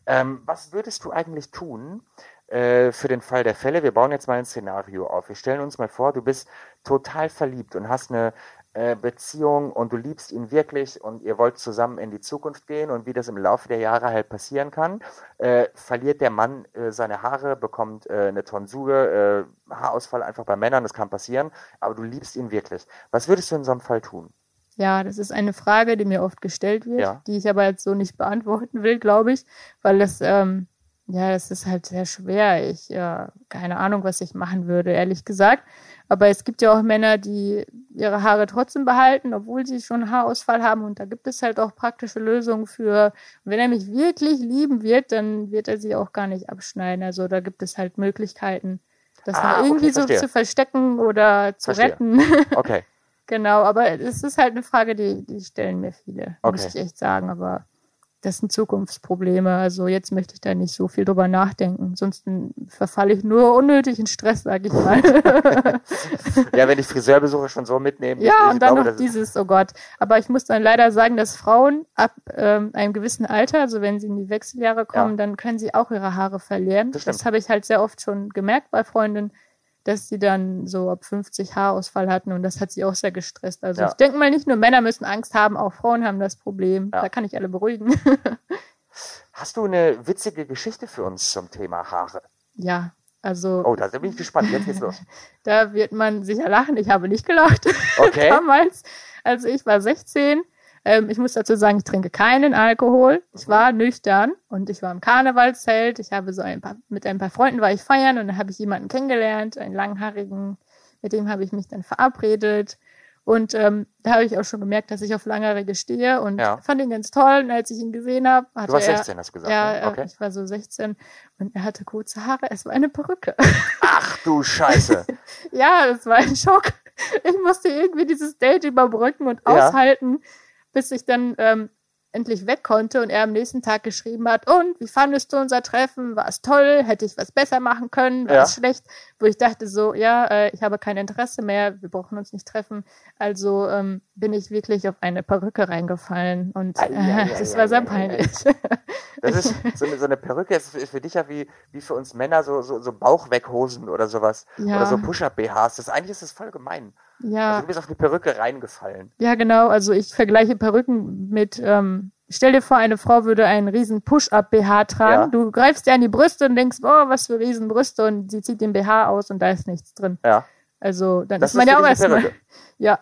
Ähm, was würdest du eigentlich tun äh, für den Fall der Fälle? Wir bauen jetzt mal ein Szenario auf. Wir stellen uns mal vor, du bist total verliebt und hast eine äh, Beziehung und du liebst ihn wirklich und ihr wollt zusammen in die Zukunft gehen und wie das im Laufe der Jahre halt passieren kann, äh, verliert der Mann äh, seine Haare, bekommt äh, eine Tonsur, äh, Haarausfall einfach bei Männern, das kann passieren, aber du liebst ihn wirklich. Was würdest du in so einem Fall tun? Ja, das ist eine Frage, die mir oft gestellt wird, ja. die ich aber jetzt so nicht beantworten will, glaube ich, weil das ähm, ja, das ist halt sehr schwer. Ich, ja, keine Ahnung, was ich machen würde, ehrlich gesagt. Aber es gibt ja auch Männer, die ihre Haare trotzdem behalten, obwohl sie schon Haarausfall haben. Und da gibt es halt auch praktische Lösungen für. Und wenn er mich wirklich lieben wird, dann wird er sie auch gar nicht abschneiden. Also da gibt es halt Möglichkeiten, das ah, irgendwie okay, so zu verstecken oder zu verstehe. retten. <laughs> Okay. genau, aber es ist halt eine Frage, die, die stellen mir viele, okay. muss ich echt sagen. Aber das sind Zukunftsprobleme. Also jetzt möchte ich da nicht so viel drüber nachdenken. Sonst verfalle ich nur unnötig in Stress, sag ich mal. <laughs> ja, wenn ich Friseurbesuche schon so mitnehme. Ja, ich, und dann glaube, noch dieses, oh Gott. Aber ich muss dann leider sagen, dass Frauen ab ähm, einem gewissen Alter, also wenn sie in die Wechseljahre kommen, ja. dann können sie auch ihre Haare verlieren. Das, das habe ich halt sehr oft schon gemerkt bei Freundinnen dass sie dann so ab 50 Haarausfall hatten und das hat sie auch sehr gestresst. Also ja. ich denke mal, nicht nur Männer müssen Angst haben, auch Frauen haben das Problem. Ja. Da kann ich alle beruhigen. <laughs> Hast du eine witzige Geschichte für uns zum Thema Haare? Ja, also. Oh, da bin ich gespannt. Jetzt geht's los. <laughs> da wird man sicher lachen. Ich habe nicht gelacht. Okay. <laughs> Damals, also ich war 16 ähm, ich muss dazu sagen, ich trinke keinen Alkohol. Ich war nüchtern und ich war im Karnevalszelt. Ich habe so ein paar, mit ein paar Freunden war ich feiern und dann habe ich jemanden kennengelernt, einen langhaarigen, mit dem habe ich mich dann verabredet. Und ähm, da habe ich auch schon gemerkt, dass ich auf Langhaarige stehe und ja. fand ihn ganz toll. Und als ich ihn gesehen habe, hatte Du warst er, 16, hast du gesagt. Ja, ne? okay. ich war so 16 und er hatte kurze Haare. Es war eine Perücke. <laughs> Ach du Scheiße. ja, das war ein Schock. Ich musste irgendwie dieses Date überbrücken und ja. aushalten, bis ich dann ähm, endlich weg konnte und er am nächsten Tag geschrieben hat, und wie fandest du unser Treffen? War es toll? Hätte ich was besser machen können? War ja. es schlecht? Wo ich dachte so, ja, äh, ich habe kein Interesse mehr, wir brauchen uns nicht treffen. Also ähm, bin ich wirklich auf eine Perücke reingefallen und äh, ja, ja, das war sehr peinlich. Das ist <laughs> so eine, so eine Perücke ist für dich ja wie, wie für uns Männer so, so, so Bauchweghosen oder sowas. Oder so Push-Up-BHs. Das eigentlich ist das voll gemein. Ja. Also du bist auf eine Perücke reingefallen. Ja, genau. Also ich vergleiche Perücken mit, ähm, stell dir vor, eine Frau würde einen riesen Push-Up-BH tragen. Ja. Du greifst dir an die Brüste und denkst, oh, was für riesen Brüste und sie zieht den BH aus und da ist nichts drin. Ja. Also dann das ist man ja auch erstmal. <laughs> Ja.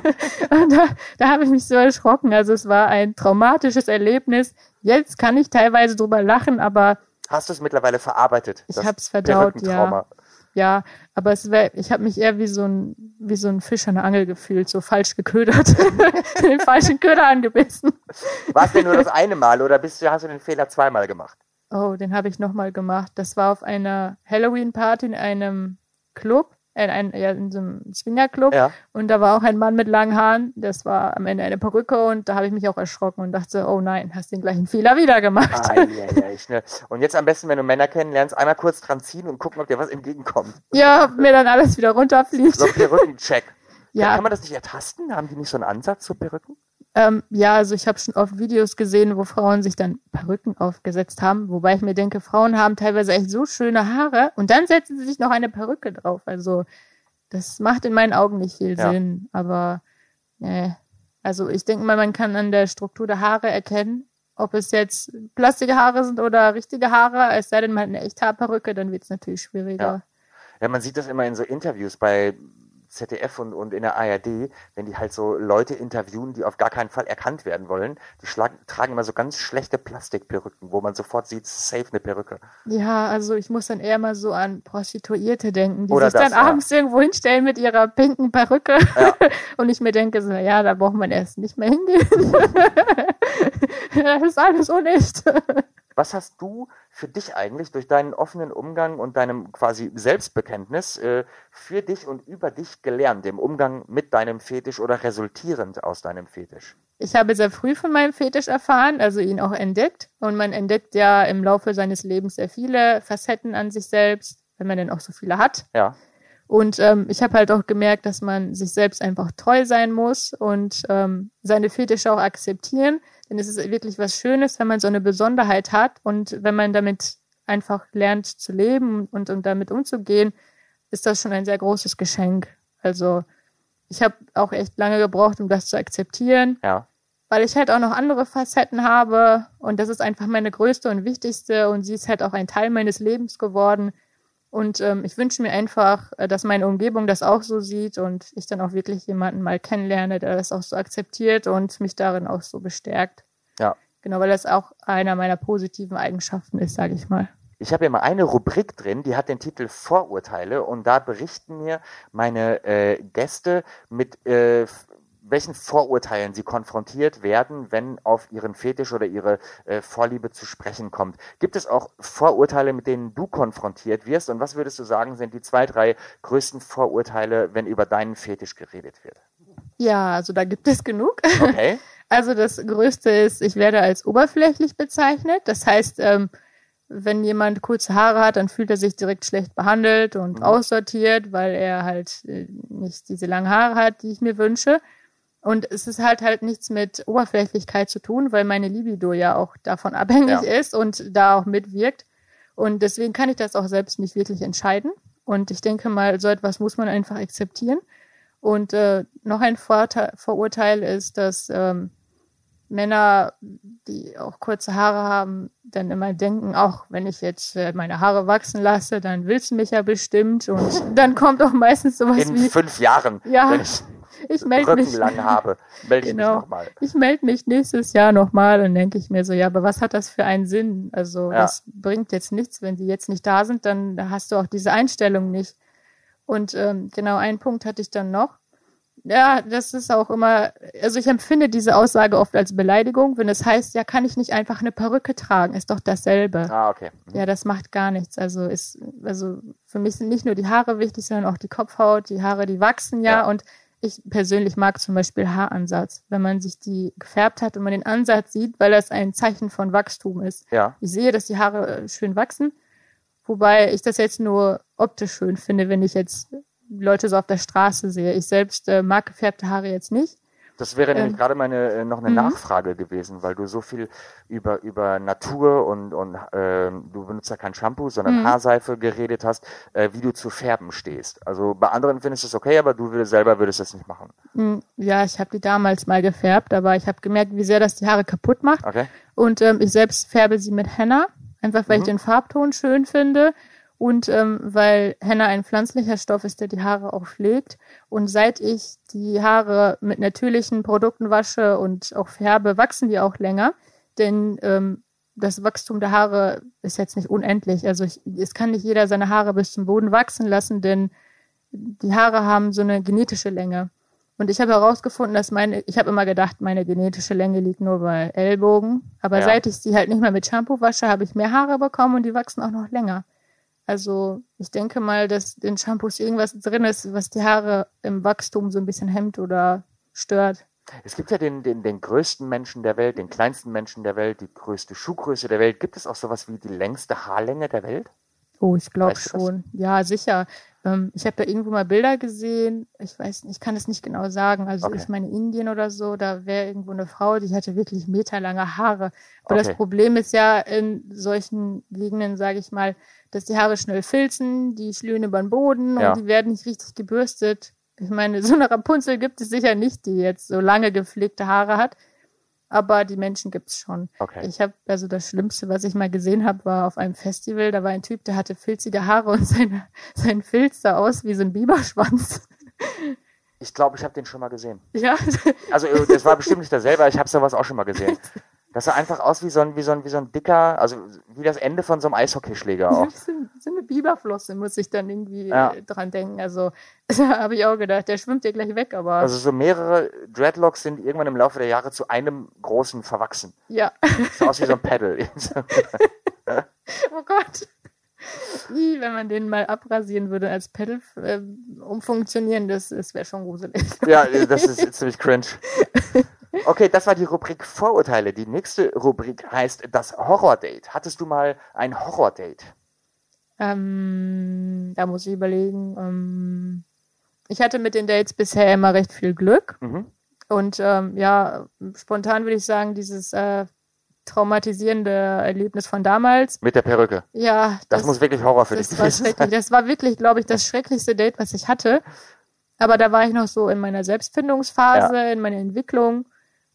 <laughs> da, da habe ich mich so erschrocken. Also es war ein traumatisches Erlebnis. Jetzt kann ich teilweise drüber lachen, aber. Hast du es mittlerweile verarbeitet? Ich habe es verdaut, ja. Ja, aber es wär, ich habe mich eher wie so ein wie so ein Fisch an der Angel gefühlt, so falsch geködert, <laughs> den falschen Köder angebissen. War es denn nur das eine Mal oder bist du, hast du den Fehler zweimal gemacht? Oh, den habe ich nochmal gemacht. Das war auf einer Halloween-Party in einem Club in, ein, ja, in so einem Swingerclub Ja. und da war auch ein Mann mit langen Haaren. Das war am Ende eine Perücke und da habe ich mich auch erschrocken und dachte, oh nein, hast den gleichen Fehler wieder gemacht. Ei, ei, ei, schnell. Und jetzt am besten, wenn du Männer kennenlernst, einmal kurz dran ziehen und gucken, ob dir was entgegenkommt. Ja, ob mir dann alles wieder runterfliegt. So Perückencheck. <laughs> Ja. Kann man das nicht ertasten? Haben die nicht so einen Ansatz zu Perücken? Ähm, ja, also ich habe schon oft Videos gesehen, wo Frauen sich dann Perücken aufgesetzt haben, wobei ich mir denke, Frauen haben teilweise echt so schöne Haare und dann setzen sie sich noch eine Perücke drauf. Also das macht in meinen Augen nicht viel Ja. Sinn, aber nee. Also ich denke mal, man kann an der Struktur der Haare erkennen, ob es jetzt plastische Haare sind oder richtige Haare. Es sei denn, man hat eine echte Haarperücke, dann wird es natürlich schwieriger. Ja, man sieht das immer in so Interviews bei ZDF und, und in der ARD, wenn die halt so Leute interviewen, die auf gar keinen Fall erkannt werden wollen. Die schlagen, tragen immer so ganz schlechte Plastikperücken, wo man sofort sieht, safe eine Perücke. Ja, also ich muss dann eher mal so an Prostituierte denken, die Oder sich dann das, ja. abends irgendwo hinstellen mit ihrer pinken Perücke. Ja. <laughs> Und ich mir denke, so, ja, da braucht man erst nicht mehr hingehen. <laughs> das ist alles unecht. Was hast du für dich eigentlich durch deinen offenen Umgang und deinem quasi Selbstbekenntnis äh, für dich und über dich gelernt im Umgang mit deinem Fetisch oder resultierend aus deinem Fetisch? Ich habe sehr früh von meinem Fetisch erfahren, also ihn auch entdeckt. Und man entdeckt ja im Laufe seines Lebens sehr viele Facetten an sich selbst, wenn man denn auch so viele hat. Ja, Und ähm, ich habe halt auch gemerkt, dass man sich selbst einfach treu sein muss und ähm, seine Fetische auch akzeptieren. Denn es ist wirklich was Schönes, wenn man so eine Besonderheit hat und wenn man damit einfach lernt zu leben und, und damit umzugehen, ist das schon ein sehr großes Geschenk. Also ich habe auch echt lange gebraucht, um das zu akzeptieren, ja. weil ich halt auch noch andere Facetten habe und das ist einfach meine größte und wichtigste und sie ist halt auch ein Teil meines Lebens geworden. Und ähm, ich wünsche mir einfach, äh, dass meine Umgebung das auch so sieht und ich dann auch wirklich jemanden mal kennenlerne, der das auch so akzeptiert und mich darin auch so bestärkt. Ja. Genau, weil das auch einer meiner positiven Eigenschaften ist, sage ich mal. Ich habe ja mal eine Rubrik drin, die hat den Titel Vorurteile und da berichten mir meine äh, Gäste mit äh, welchen Vorurteilen sie konfrontiert werden, wenn auf ihren Fetisch oder ihre äh, Vorliebe zu sprechen kommt. Gibt es auch Vorurteile, mit denen du konfrontiert wirst? Und was würdest du sagen, sind die zwei, drei größten Vorurteile, wenn über deinen Fetisch geredet wird? Ja, also da gibt es genug. Okay? <laughs> Also das Größte ist, ich werde als oberflächlich bezeichnet. Das heißt, ähm, wenn jemand kurze Haare hat, dann fühlt er sich direkt schlecht behandelt und Mhm. aussortiert, weil er halt äh, nicht diese langen Haare hat, die ich mir wünsche. Und es ist halt halt nichts mit Oberflächlichkeit zu tun, weil meine Libido ja auch davon abhängig Ja. ist und da auch mitwirkt. Und deswegen kann ich das auch selbst nicht wirklich entscheiden. Und ich denke mal, so etwas muss man einfach akzeptieren. Und äh, noch ein Vorteil, Vorurteil ist, dass ähm, Männer, die auch kurze Haare haben, dann immer denken, auch wenn ich jetzt äh, meine Haare wachsen lasse, dann willst du mich ja bestimmt. Und dann kommt auch meistens sowas In wie, fünf Jahren, Ja, ich melde mich. Lang habe, melde ich mich Genau. nochmal. Ich melde mich nächstes Jahr nochmal und denke ich mir so, ja, aber was hat das für einen Sinn? Also Ja. das bringt jetzt nichts, wenn die jetzt nicht da sind, dann hast du auch diese Einstellung nicht. Und ähm, genau einen Punkt hatte ich dann noch. Ja, das ist auch immer, also ich empfinde diese Aussage oft als Beleidigung, wenn es heißt, ja, kann ich nicht einfach eine Perücke tragen, ist doch dasselbe. Ah, okay. Mhm. Ja, das macht gar nichts. Also ist, also für mich sind nicht nur die Haare wichtig, sondern auch die Kopfhaut. Die Haare, die wachsen ja. Ja. Und ich persönlich mag zum Beispiel Haaransatz, wenn man sich die gefärbt hat und man den Ansatz sieht, weil das ein Zeichen von Wachstum ist. Ja. Ich sehe, dass die Haare äh, schön wachsen, wobei ich das jetzt nur optisch schön finde, wenn ich jetzt Leute so auf der Straße sehe. Ich selbst äh, mag gefärbte Haare jetzt nicht. Das wäre nämlich Ähm, gerade meine äh, noch eine mhm. Nachfrage gewesen, weil du so viel über über Natur und und ähm, du benutzt ja kein Shampoo, sondern Mhm. Haarseife geredet hast, äh, wie du zu Färben stehst. Also bei anderen findest du es okay, aber du würdest, selber würdest das nicht machen. Hm, Ja, ich habe die damals mal gefärbt, aber ich habe gemerkt, wie sehr das die Haare kaputt macht. Okay? Und ähm, ich selbst färbe sie mit Henna, einfach weil ich Mhm. den Farbton schön finde und ähm, weil Henna ein pflanzlicher Stoff ist, der die Haare auch pflegt. Und seit ich die Haare mit natürlichen Produkten wasche und auch färbe, wachsen die auch länger. Denn ähm, das Wachstum der Haare ist jetzt nicht unendlich. Also ich, es kann nicht jeder seine Haare bis zum Boden wachsen lassen, denn die Haare haben so eine genetische Länge. Und ich habe herausgefunden, dass meine, ich habe immer gedacht, meine genetische Länge liegt nur bei Ellbogen. Aber Ja. seit ich sie halt nicht mehr mit Shampoo wasche, habe ich mehr Haare bekommen und die wachsen auch noch länger. Also ich denke mal, dass in Shampoos irgendwas drin ist, was die Haare im Wachstum so ein bisschen hemmt oder stört. Es gibt ja den, den, den größten Menschen der Welt, den kleinsten Menschen der Welt, die größte Schuhgröße der Welt. Gibt es auch sowas wie die längste Haarlänge der Welt? Oh, ich glaube Weißt du das? schon. Ja, sicher. Ähm, ich habe da irgendwo mal Bilder gesehen. Ich weiß, nicht, ich kann es nicht genau sagen. Also Okay. ich meine Indien oder so, da wäre irgendwo eine Frau, die hatte wirklich meterlange Haare. Aber das Okay. Problem ist ja in solchen Gegenden, sage ich mal, dass die Haare schnell filzen, die schlühen über den Boden Ja. und die werden nicht richtig gebürstet. Ich meine, <laughs> so eine Rapunzel gibt es sicher nicht, die jetzt so lange gepflegte Haare hat. Aber die Menschen gibt's schon. Okay. Ich habe also das Schlimmste, was ich mal gesehen habe, war auf einem Festival. Da war ein Typ, der hatte filzige Haare und <laughs> seine, sein Filz sah aus wie so ein Biberschwanz. Ich glaube, ich habe den schon mal gesehen. ja, Also äh, das war bestimmt nicht derselbe, aber ich habe sowas auch schon mal gesehen. <laughs> Das sah einfach aus wie so ein, wie so ein, wie so ein dicker, also wie das Ende von so einem Eishockeyschläger auch. so, eine Biberflosse muss ich dann irgendwie Ja. äh, dran denken. Also <laughs> da habe ich auch gedacht, der schwimmt dir gleich weg, aber Also so mehrere Dreadlocks sind irgendwann im Laufe der Jahre zu einem großen verwachsen. ja. So aus wie so ein Pedal. <laughs> <laughs> oh Gott. Wenn man den mal abrasieren würde als Pedal äh, umfunktionieren, das, das wäre schon gruselig. ja, das ist ziemlich cringe. Okay, das war die Rubrik Vorurteile. Die nächste Rubrik heißt das Horror-Date. Hattest du mal ein Horror-Date? Ähm, da muss ich überlegen. Ähm, ich hatte mit den Dates bisher immer recht viel Glück. Mhm. Und ähm, ja, spontan würde ich sagen, dieses äh, traumatisierende Erlebnis von damals. Mit der Perücke. Ja, Das, muss wirklich Horror für dich das gewesen sein. Das war wirklich, glaube ich, das schrecklichste Date, was ich hatte. Aber da war ich noch so in meiner Selbstfindungsphase, in meiner Entwicklung.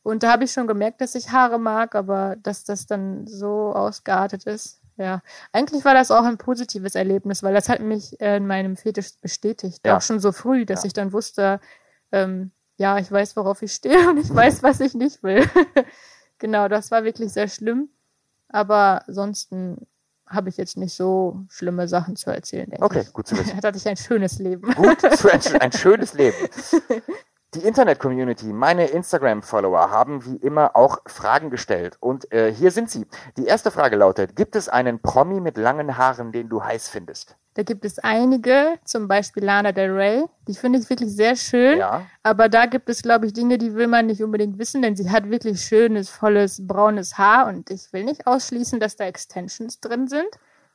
Und da habe ich schon gemerkt, dass ich Haare mag, aber dass das dann so ausgeartet ist. Ja, eigentlich war das auch ein positives Erlebnis, weil das hat mich äh, in meinem Fetisch bestätigt. Ja. Auch schon so früh, dass Ja. ich dann wusste, ähm, ja, ich weiß, worauf ich stehe <laughs> und ich weiß, was ich nicht will. <laughs> genau, das war wirklich sehr schlimm. Aber ansonsten habe ich jetzt nicht so schlimme Sachen zu erzählen, denke Okay, ich. gut zu wissen. <laughs> Da hatte ich ein schönes Leben. Gut, zu ein, ein schönes Leben. Die Internet-Community, meine Instagram-Follower, haben wie immer auch Fragen gestellt. Und äh, hier sind sie. Die erste Frage lautet, gibt es einen Promi mit langen Haaren, den du heiß findest? Da gibt es einige, zum Beispiel Lana Del Rey. Die finde ich wirklich sehr schön. Ja. Aber da gibt es, glaube ich, Dinge, die will man nicht unbedingt wissen, denn sie hat wirklich schönes, volles, braunes Haar und ich will nicht ausschließen, dass da Extensions drin sind.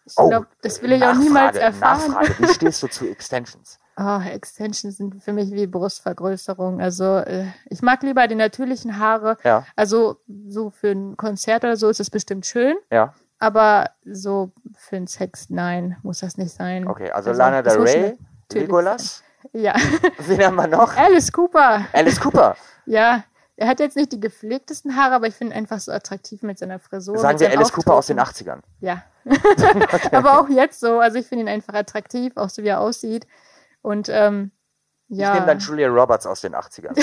Ich glaube, das will ich auch niemals Oh, erfahren. Nachfrage, wie stehst du zu <laughs> Extensions? Oh, Extensions sind für mich wie Brustvergrößerung. Also äh, ich mag lieber die natürlichen Haare. Ja, Also so für ein Konzert oder so ist es bestimmt schön, ja. aber so für einen Sex, nein, muss das nicht sein. Okay, also, Lana das Del Rey, Legolas, Ja, <laughs> wen haben wir noch? Alice Cooper. Alice Cooper. <laughs> Ja, er hat jetzt nicht die gepflegtesten Haare, aber ich finde ihn einfach so attraktiv mit seiner Frisur. Sagen wir Alice Cooper aus den Auftreten. 80ern. Ja. <laughs> aber auch jetzt so. Also ich finde ihn einfach attraktiv, auch so wie er aussieht. Und ähm, ja. Ich nehme dann Julia Roberts aus den 80ern.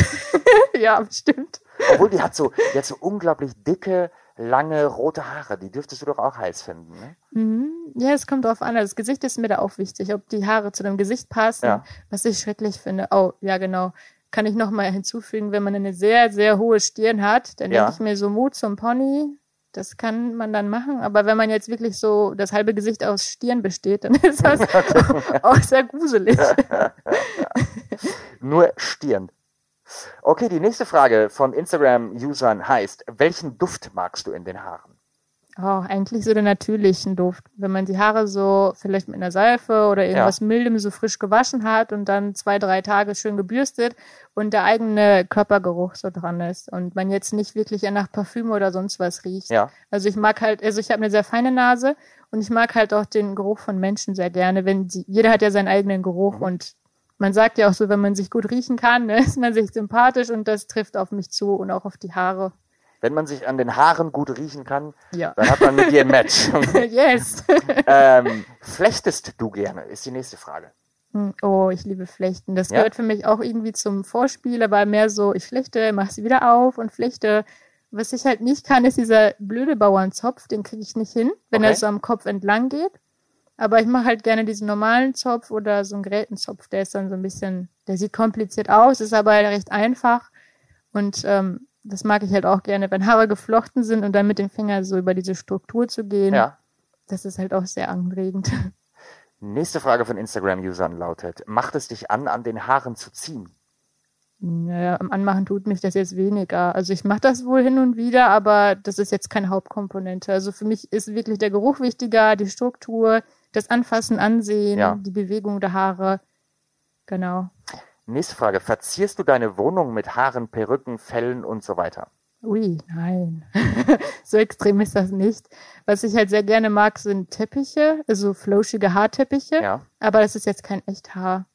<laughs> ja, bestimmt. Obwohl die hat so, die hat so unglaublich dicke, lange, rote Haare. Die dürftest du doch auch heiß finden, ne? Mhm. Ja, es kommt drauf an. Also Das Gesicht ist mir da auch wichtig, ob die Haare zu dem Gesicht passen, Ja. was ich schrecklich finde. Oh, ja, genau. Kann ich nochmal hinzufügen, wenn man eine sehr, sehr hohe Stirn hat, dann Ja. denke ich mir so Mut zum Pony. Das kann man dann machen. Aber wenn man jetzt wirklich so das halbe Gesicht aus Stirn besteht, dann <laughs> ist das auch sehr gruselig. <laughs> Nur Stirn. Okay, die nächste Frage von Instagram-Usern heißt, welchen Duft magst du in den Haaren? Oh, eigentlich so den natürlichen Duft. Wenn man die Haare so vielleicht mit einer Seife oder irgendwas Mildem so frisch gewaschen hat und dann zwei, drei Tage schön gebürstet und der eigene Körpergeruch so dran ist und man jetzt nicht wirklich nach Parfüm oder sonst was riecht. Ja. Also ich mag halt, also ich habe eine sehr feine Nase und ich mag halt auch den Geruch von Menschen sehr gerne, wenn sie, jeder hat ja seinen eigenen Geruch Mhm. und man sagt ja auch so, wenn man sich gut riechen kann, ne, <laughs> ist man sich sympathisch und das trifft auf mich zu und auch auf die Haare. Wenn man sich an den Haaren gut riechen kann, Ja. dann hat man mit dir ein Match. <laughs> yes. <laughs> ähm, flechtest du gerne, ist die nächste Frage. Hm, Oh, ich liebe Flechten. Das Ja? gehört für mich auch irgendwie zum Vorspiel, aber mehr so, ich flechte, mach sie wieder auf und flechte. Was ich halt nicht kann, ist dieser blöde Bauernzopf, den kriege ich nicht hin, wenn Okay. er so am Kopf entlang geht. Aber ich mache halt gerne diesen normalen Zopf oder so einen Gerätenzopf, der ist dann so ein bisschen, der sieht kompliziert aus, ist aber recht einfach. Und ähm, das mag ich halt auch gerne, wenn Haare geflochten sind und dann mit dem Finger so über diese Struktur zu gehen. Ja. Das ist halt auch sehr anregend. Nächste Frage von Instagram-Usern lautet, macht es dich an, an den Haaren zu ziehen? Naja, am Anmachen tut mich das jetzt weniger. Also ich mache das wohl hin und wieder, aber das ist jetzt keine Hauptkomponente. Also für mich ist wirklich der Geruch wichtiger, die Struktur, das Anfassen, Ansehen, Ja. die Bewegung der Haare. Genau. Nächste Frage, verzierst du deine Wohnung mit Haaren, Perücken, Fellen und so weiter? Ui, nein. <laughs> so extrem ist das nicht. Was ich halt sehr gerne mag, sind Teppiche, also flauschige Haarteppiche. Ja. Aber das ist jetzt kein Echthaar.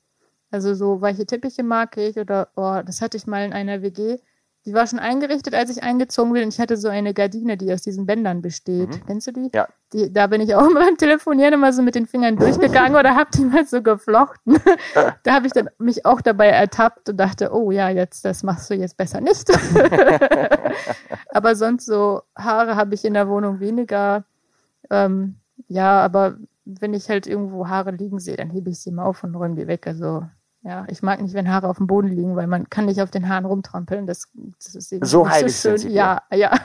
Also so weiche Teppiche mag ich oder, oh, das hatte ich mal in einer WG. Die war schon eingerichtet, als ich eingezogen bin. Und ich hatte so eine Gardine, die aus diesen Bändern besteht. Mhm. Kennst du die? Ja. die? Da bin ich <laughs> auch beim Telefonieren immer so mit den Fingern durchgegangen oder hab die mal so geflochten. <laughs> da habe ich dann mich auch dabei ertappt und dachte, oh ja, jetzt, das machst du jetzt besser nicht. <laughs> aber sonst so Haare habe ich in der Wohnung weniger. Ähm, ja, aber wenn ich halt irgendwo Haare liegen sehe, dann hebe ich sie mal auf und räume die weg. Also ja, ich mag nicht, wenn Haare auf dem Boden liegen, weil man kann nicht auf den Haaren rumtrampeln. Das, das ist So nicht heilig so schön. Ja, ja. <laughs>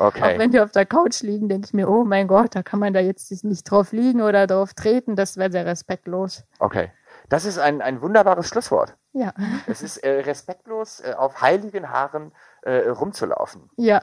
Okay. Auch wenn die auf der Couch liegen, denke ich mir, oh mein Gott, da kann man da jetzt nicht drauf liegen oder drauf treten. Das wäre sehr respektlos. Okay. Das ist ein, ein wunderbares Schlusswort. Ja, Es ist äh, respektlos, äh, auf heiligen Haaren äh, rumzulaufen. ja.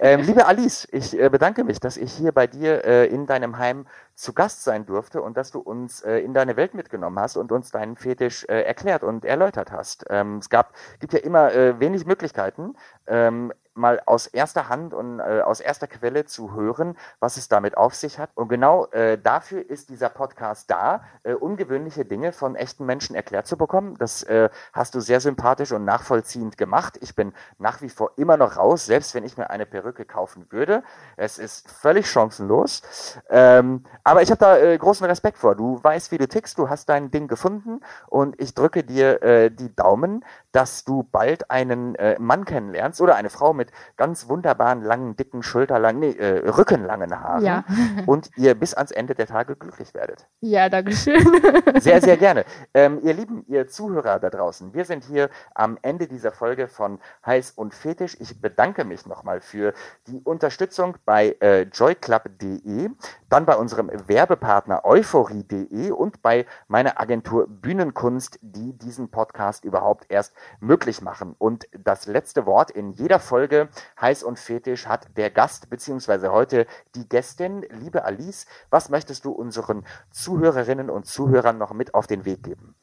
Ähm, liebe Alice, ich äh, bedanke mich, dass ich hier bei dir äh, in deinem Heim zu Gast sein durfte und dass du uns äh, in deine Welt mitgenommen hast und uns deinen Fetisch äh, erklärt und erläutert hast. Ähm, es gab, gibt ja immer äh, wenig Möglichkeiten, ähm, mal aus erster Hand und äh, aus erster Quelle zu hören, was es damit auf sich hat. Und genau äh, dafür ist dieser Podcast da, äh, ungewöhnliche Dinge von echten Menschen erklärt zu bekommen. Das äh, hast du sehr sympathisch und nachvollziehend gemacht. Ich bin nach wie vor immer noch raus, selbst wenn ich mir eine Perücke kaufen würde. Es ist völlig chancenlos. Ähm, aber ich habe da äh, großen Respekt vor. Du weißt, wie du tickst, du hast dein Ding gefunden und ich drücke dir äh, die Daumen, dass du bald einen äh, Mann kennenlernst oder eine Frau mit ganz wunderbaren, langen, dicken, schulterlangen, nee, äh, rückenlangen Haaren Ja. <laughs> und ihr bis ans Ende der Tage glücklich werdet. Ja, Dankeschön. <laughs> Sehr, sehr gerne. Ähm, ihr Lieben, ihr Zuhörer da draußen, wir sind hier am Ende dieser Folge von Heiß und Fetisch. Ich bedanke mich nochmal für die Unterstützung bei äh, joyclub.de, dann bei unserem Werbepartner euphorie.de und bei meiner Agentur Bühnenkunst, die diesen Podcast überhaupt erst möglich machen. Und das letzte Wort in jeder Folge Heiß und Fetisch hat der Gast, beziehungsweise heute die Gästin, liebe Alice. Was möchtest du unseren Zuhörerinnen und Zuhörern noch mit auf den Weg geben?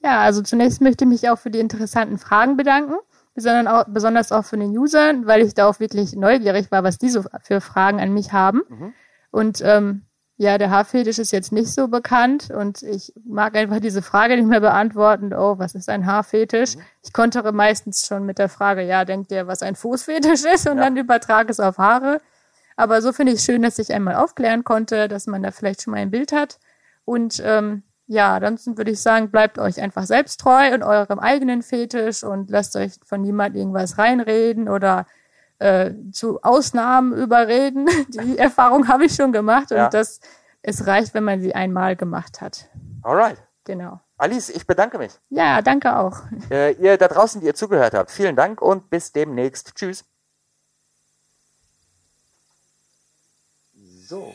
Ja, also zunächst möchte ich mich auch für die interessanten Fragen bedanken, besonders auch, besonders auch für den Usern, weil ich da auch wirklich neugierig war, was die so für Fragen an mich haben. Mhm. Und ähm, ja, der Haarfetisch ist jetzt nicht so bekannt und ich mag einfach diese Frage nicht mehr beantworten, oh, was ist ein Haarfetisch? Ich kontere meistens schon mit der Frage, ja, denkt ihr, was ein Fußfetisch ist und Ja. dann übertrage es auf Haare. Aber so finde ich es schön, dass ich einmal aufklären konnte, dass man da vielleicht schon mal ein Bild hat. Und ähm, ja, dann würde ich sagen, bleibt euch einfach selbst treu und eurem eigenen Fetisch und lasst euch von niemand irgendwas reinreden oder äh, zu Ausnahmen überreden. <laughs> Die Erfahrung habe ich schon gemacht und Ja. das es reicht, wenn man sie einmal gemacht hat. Alright. Genau. Alice, ich bedanke mich. Ja, danke auch. Äh, ihr da draußen, die ihr zugehört habt, vielen Dank und bis demnächst. Tschüss. So.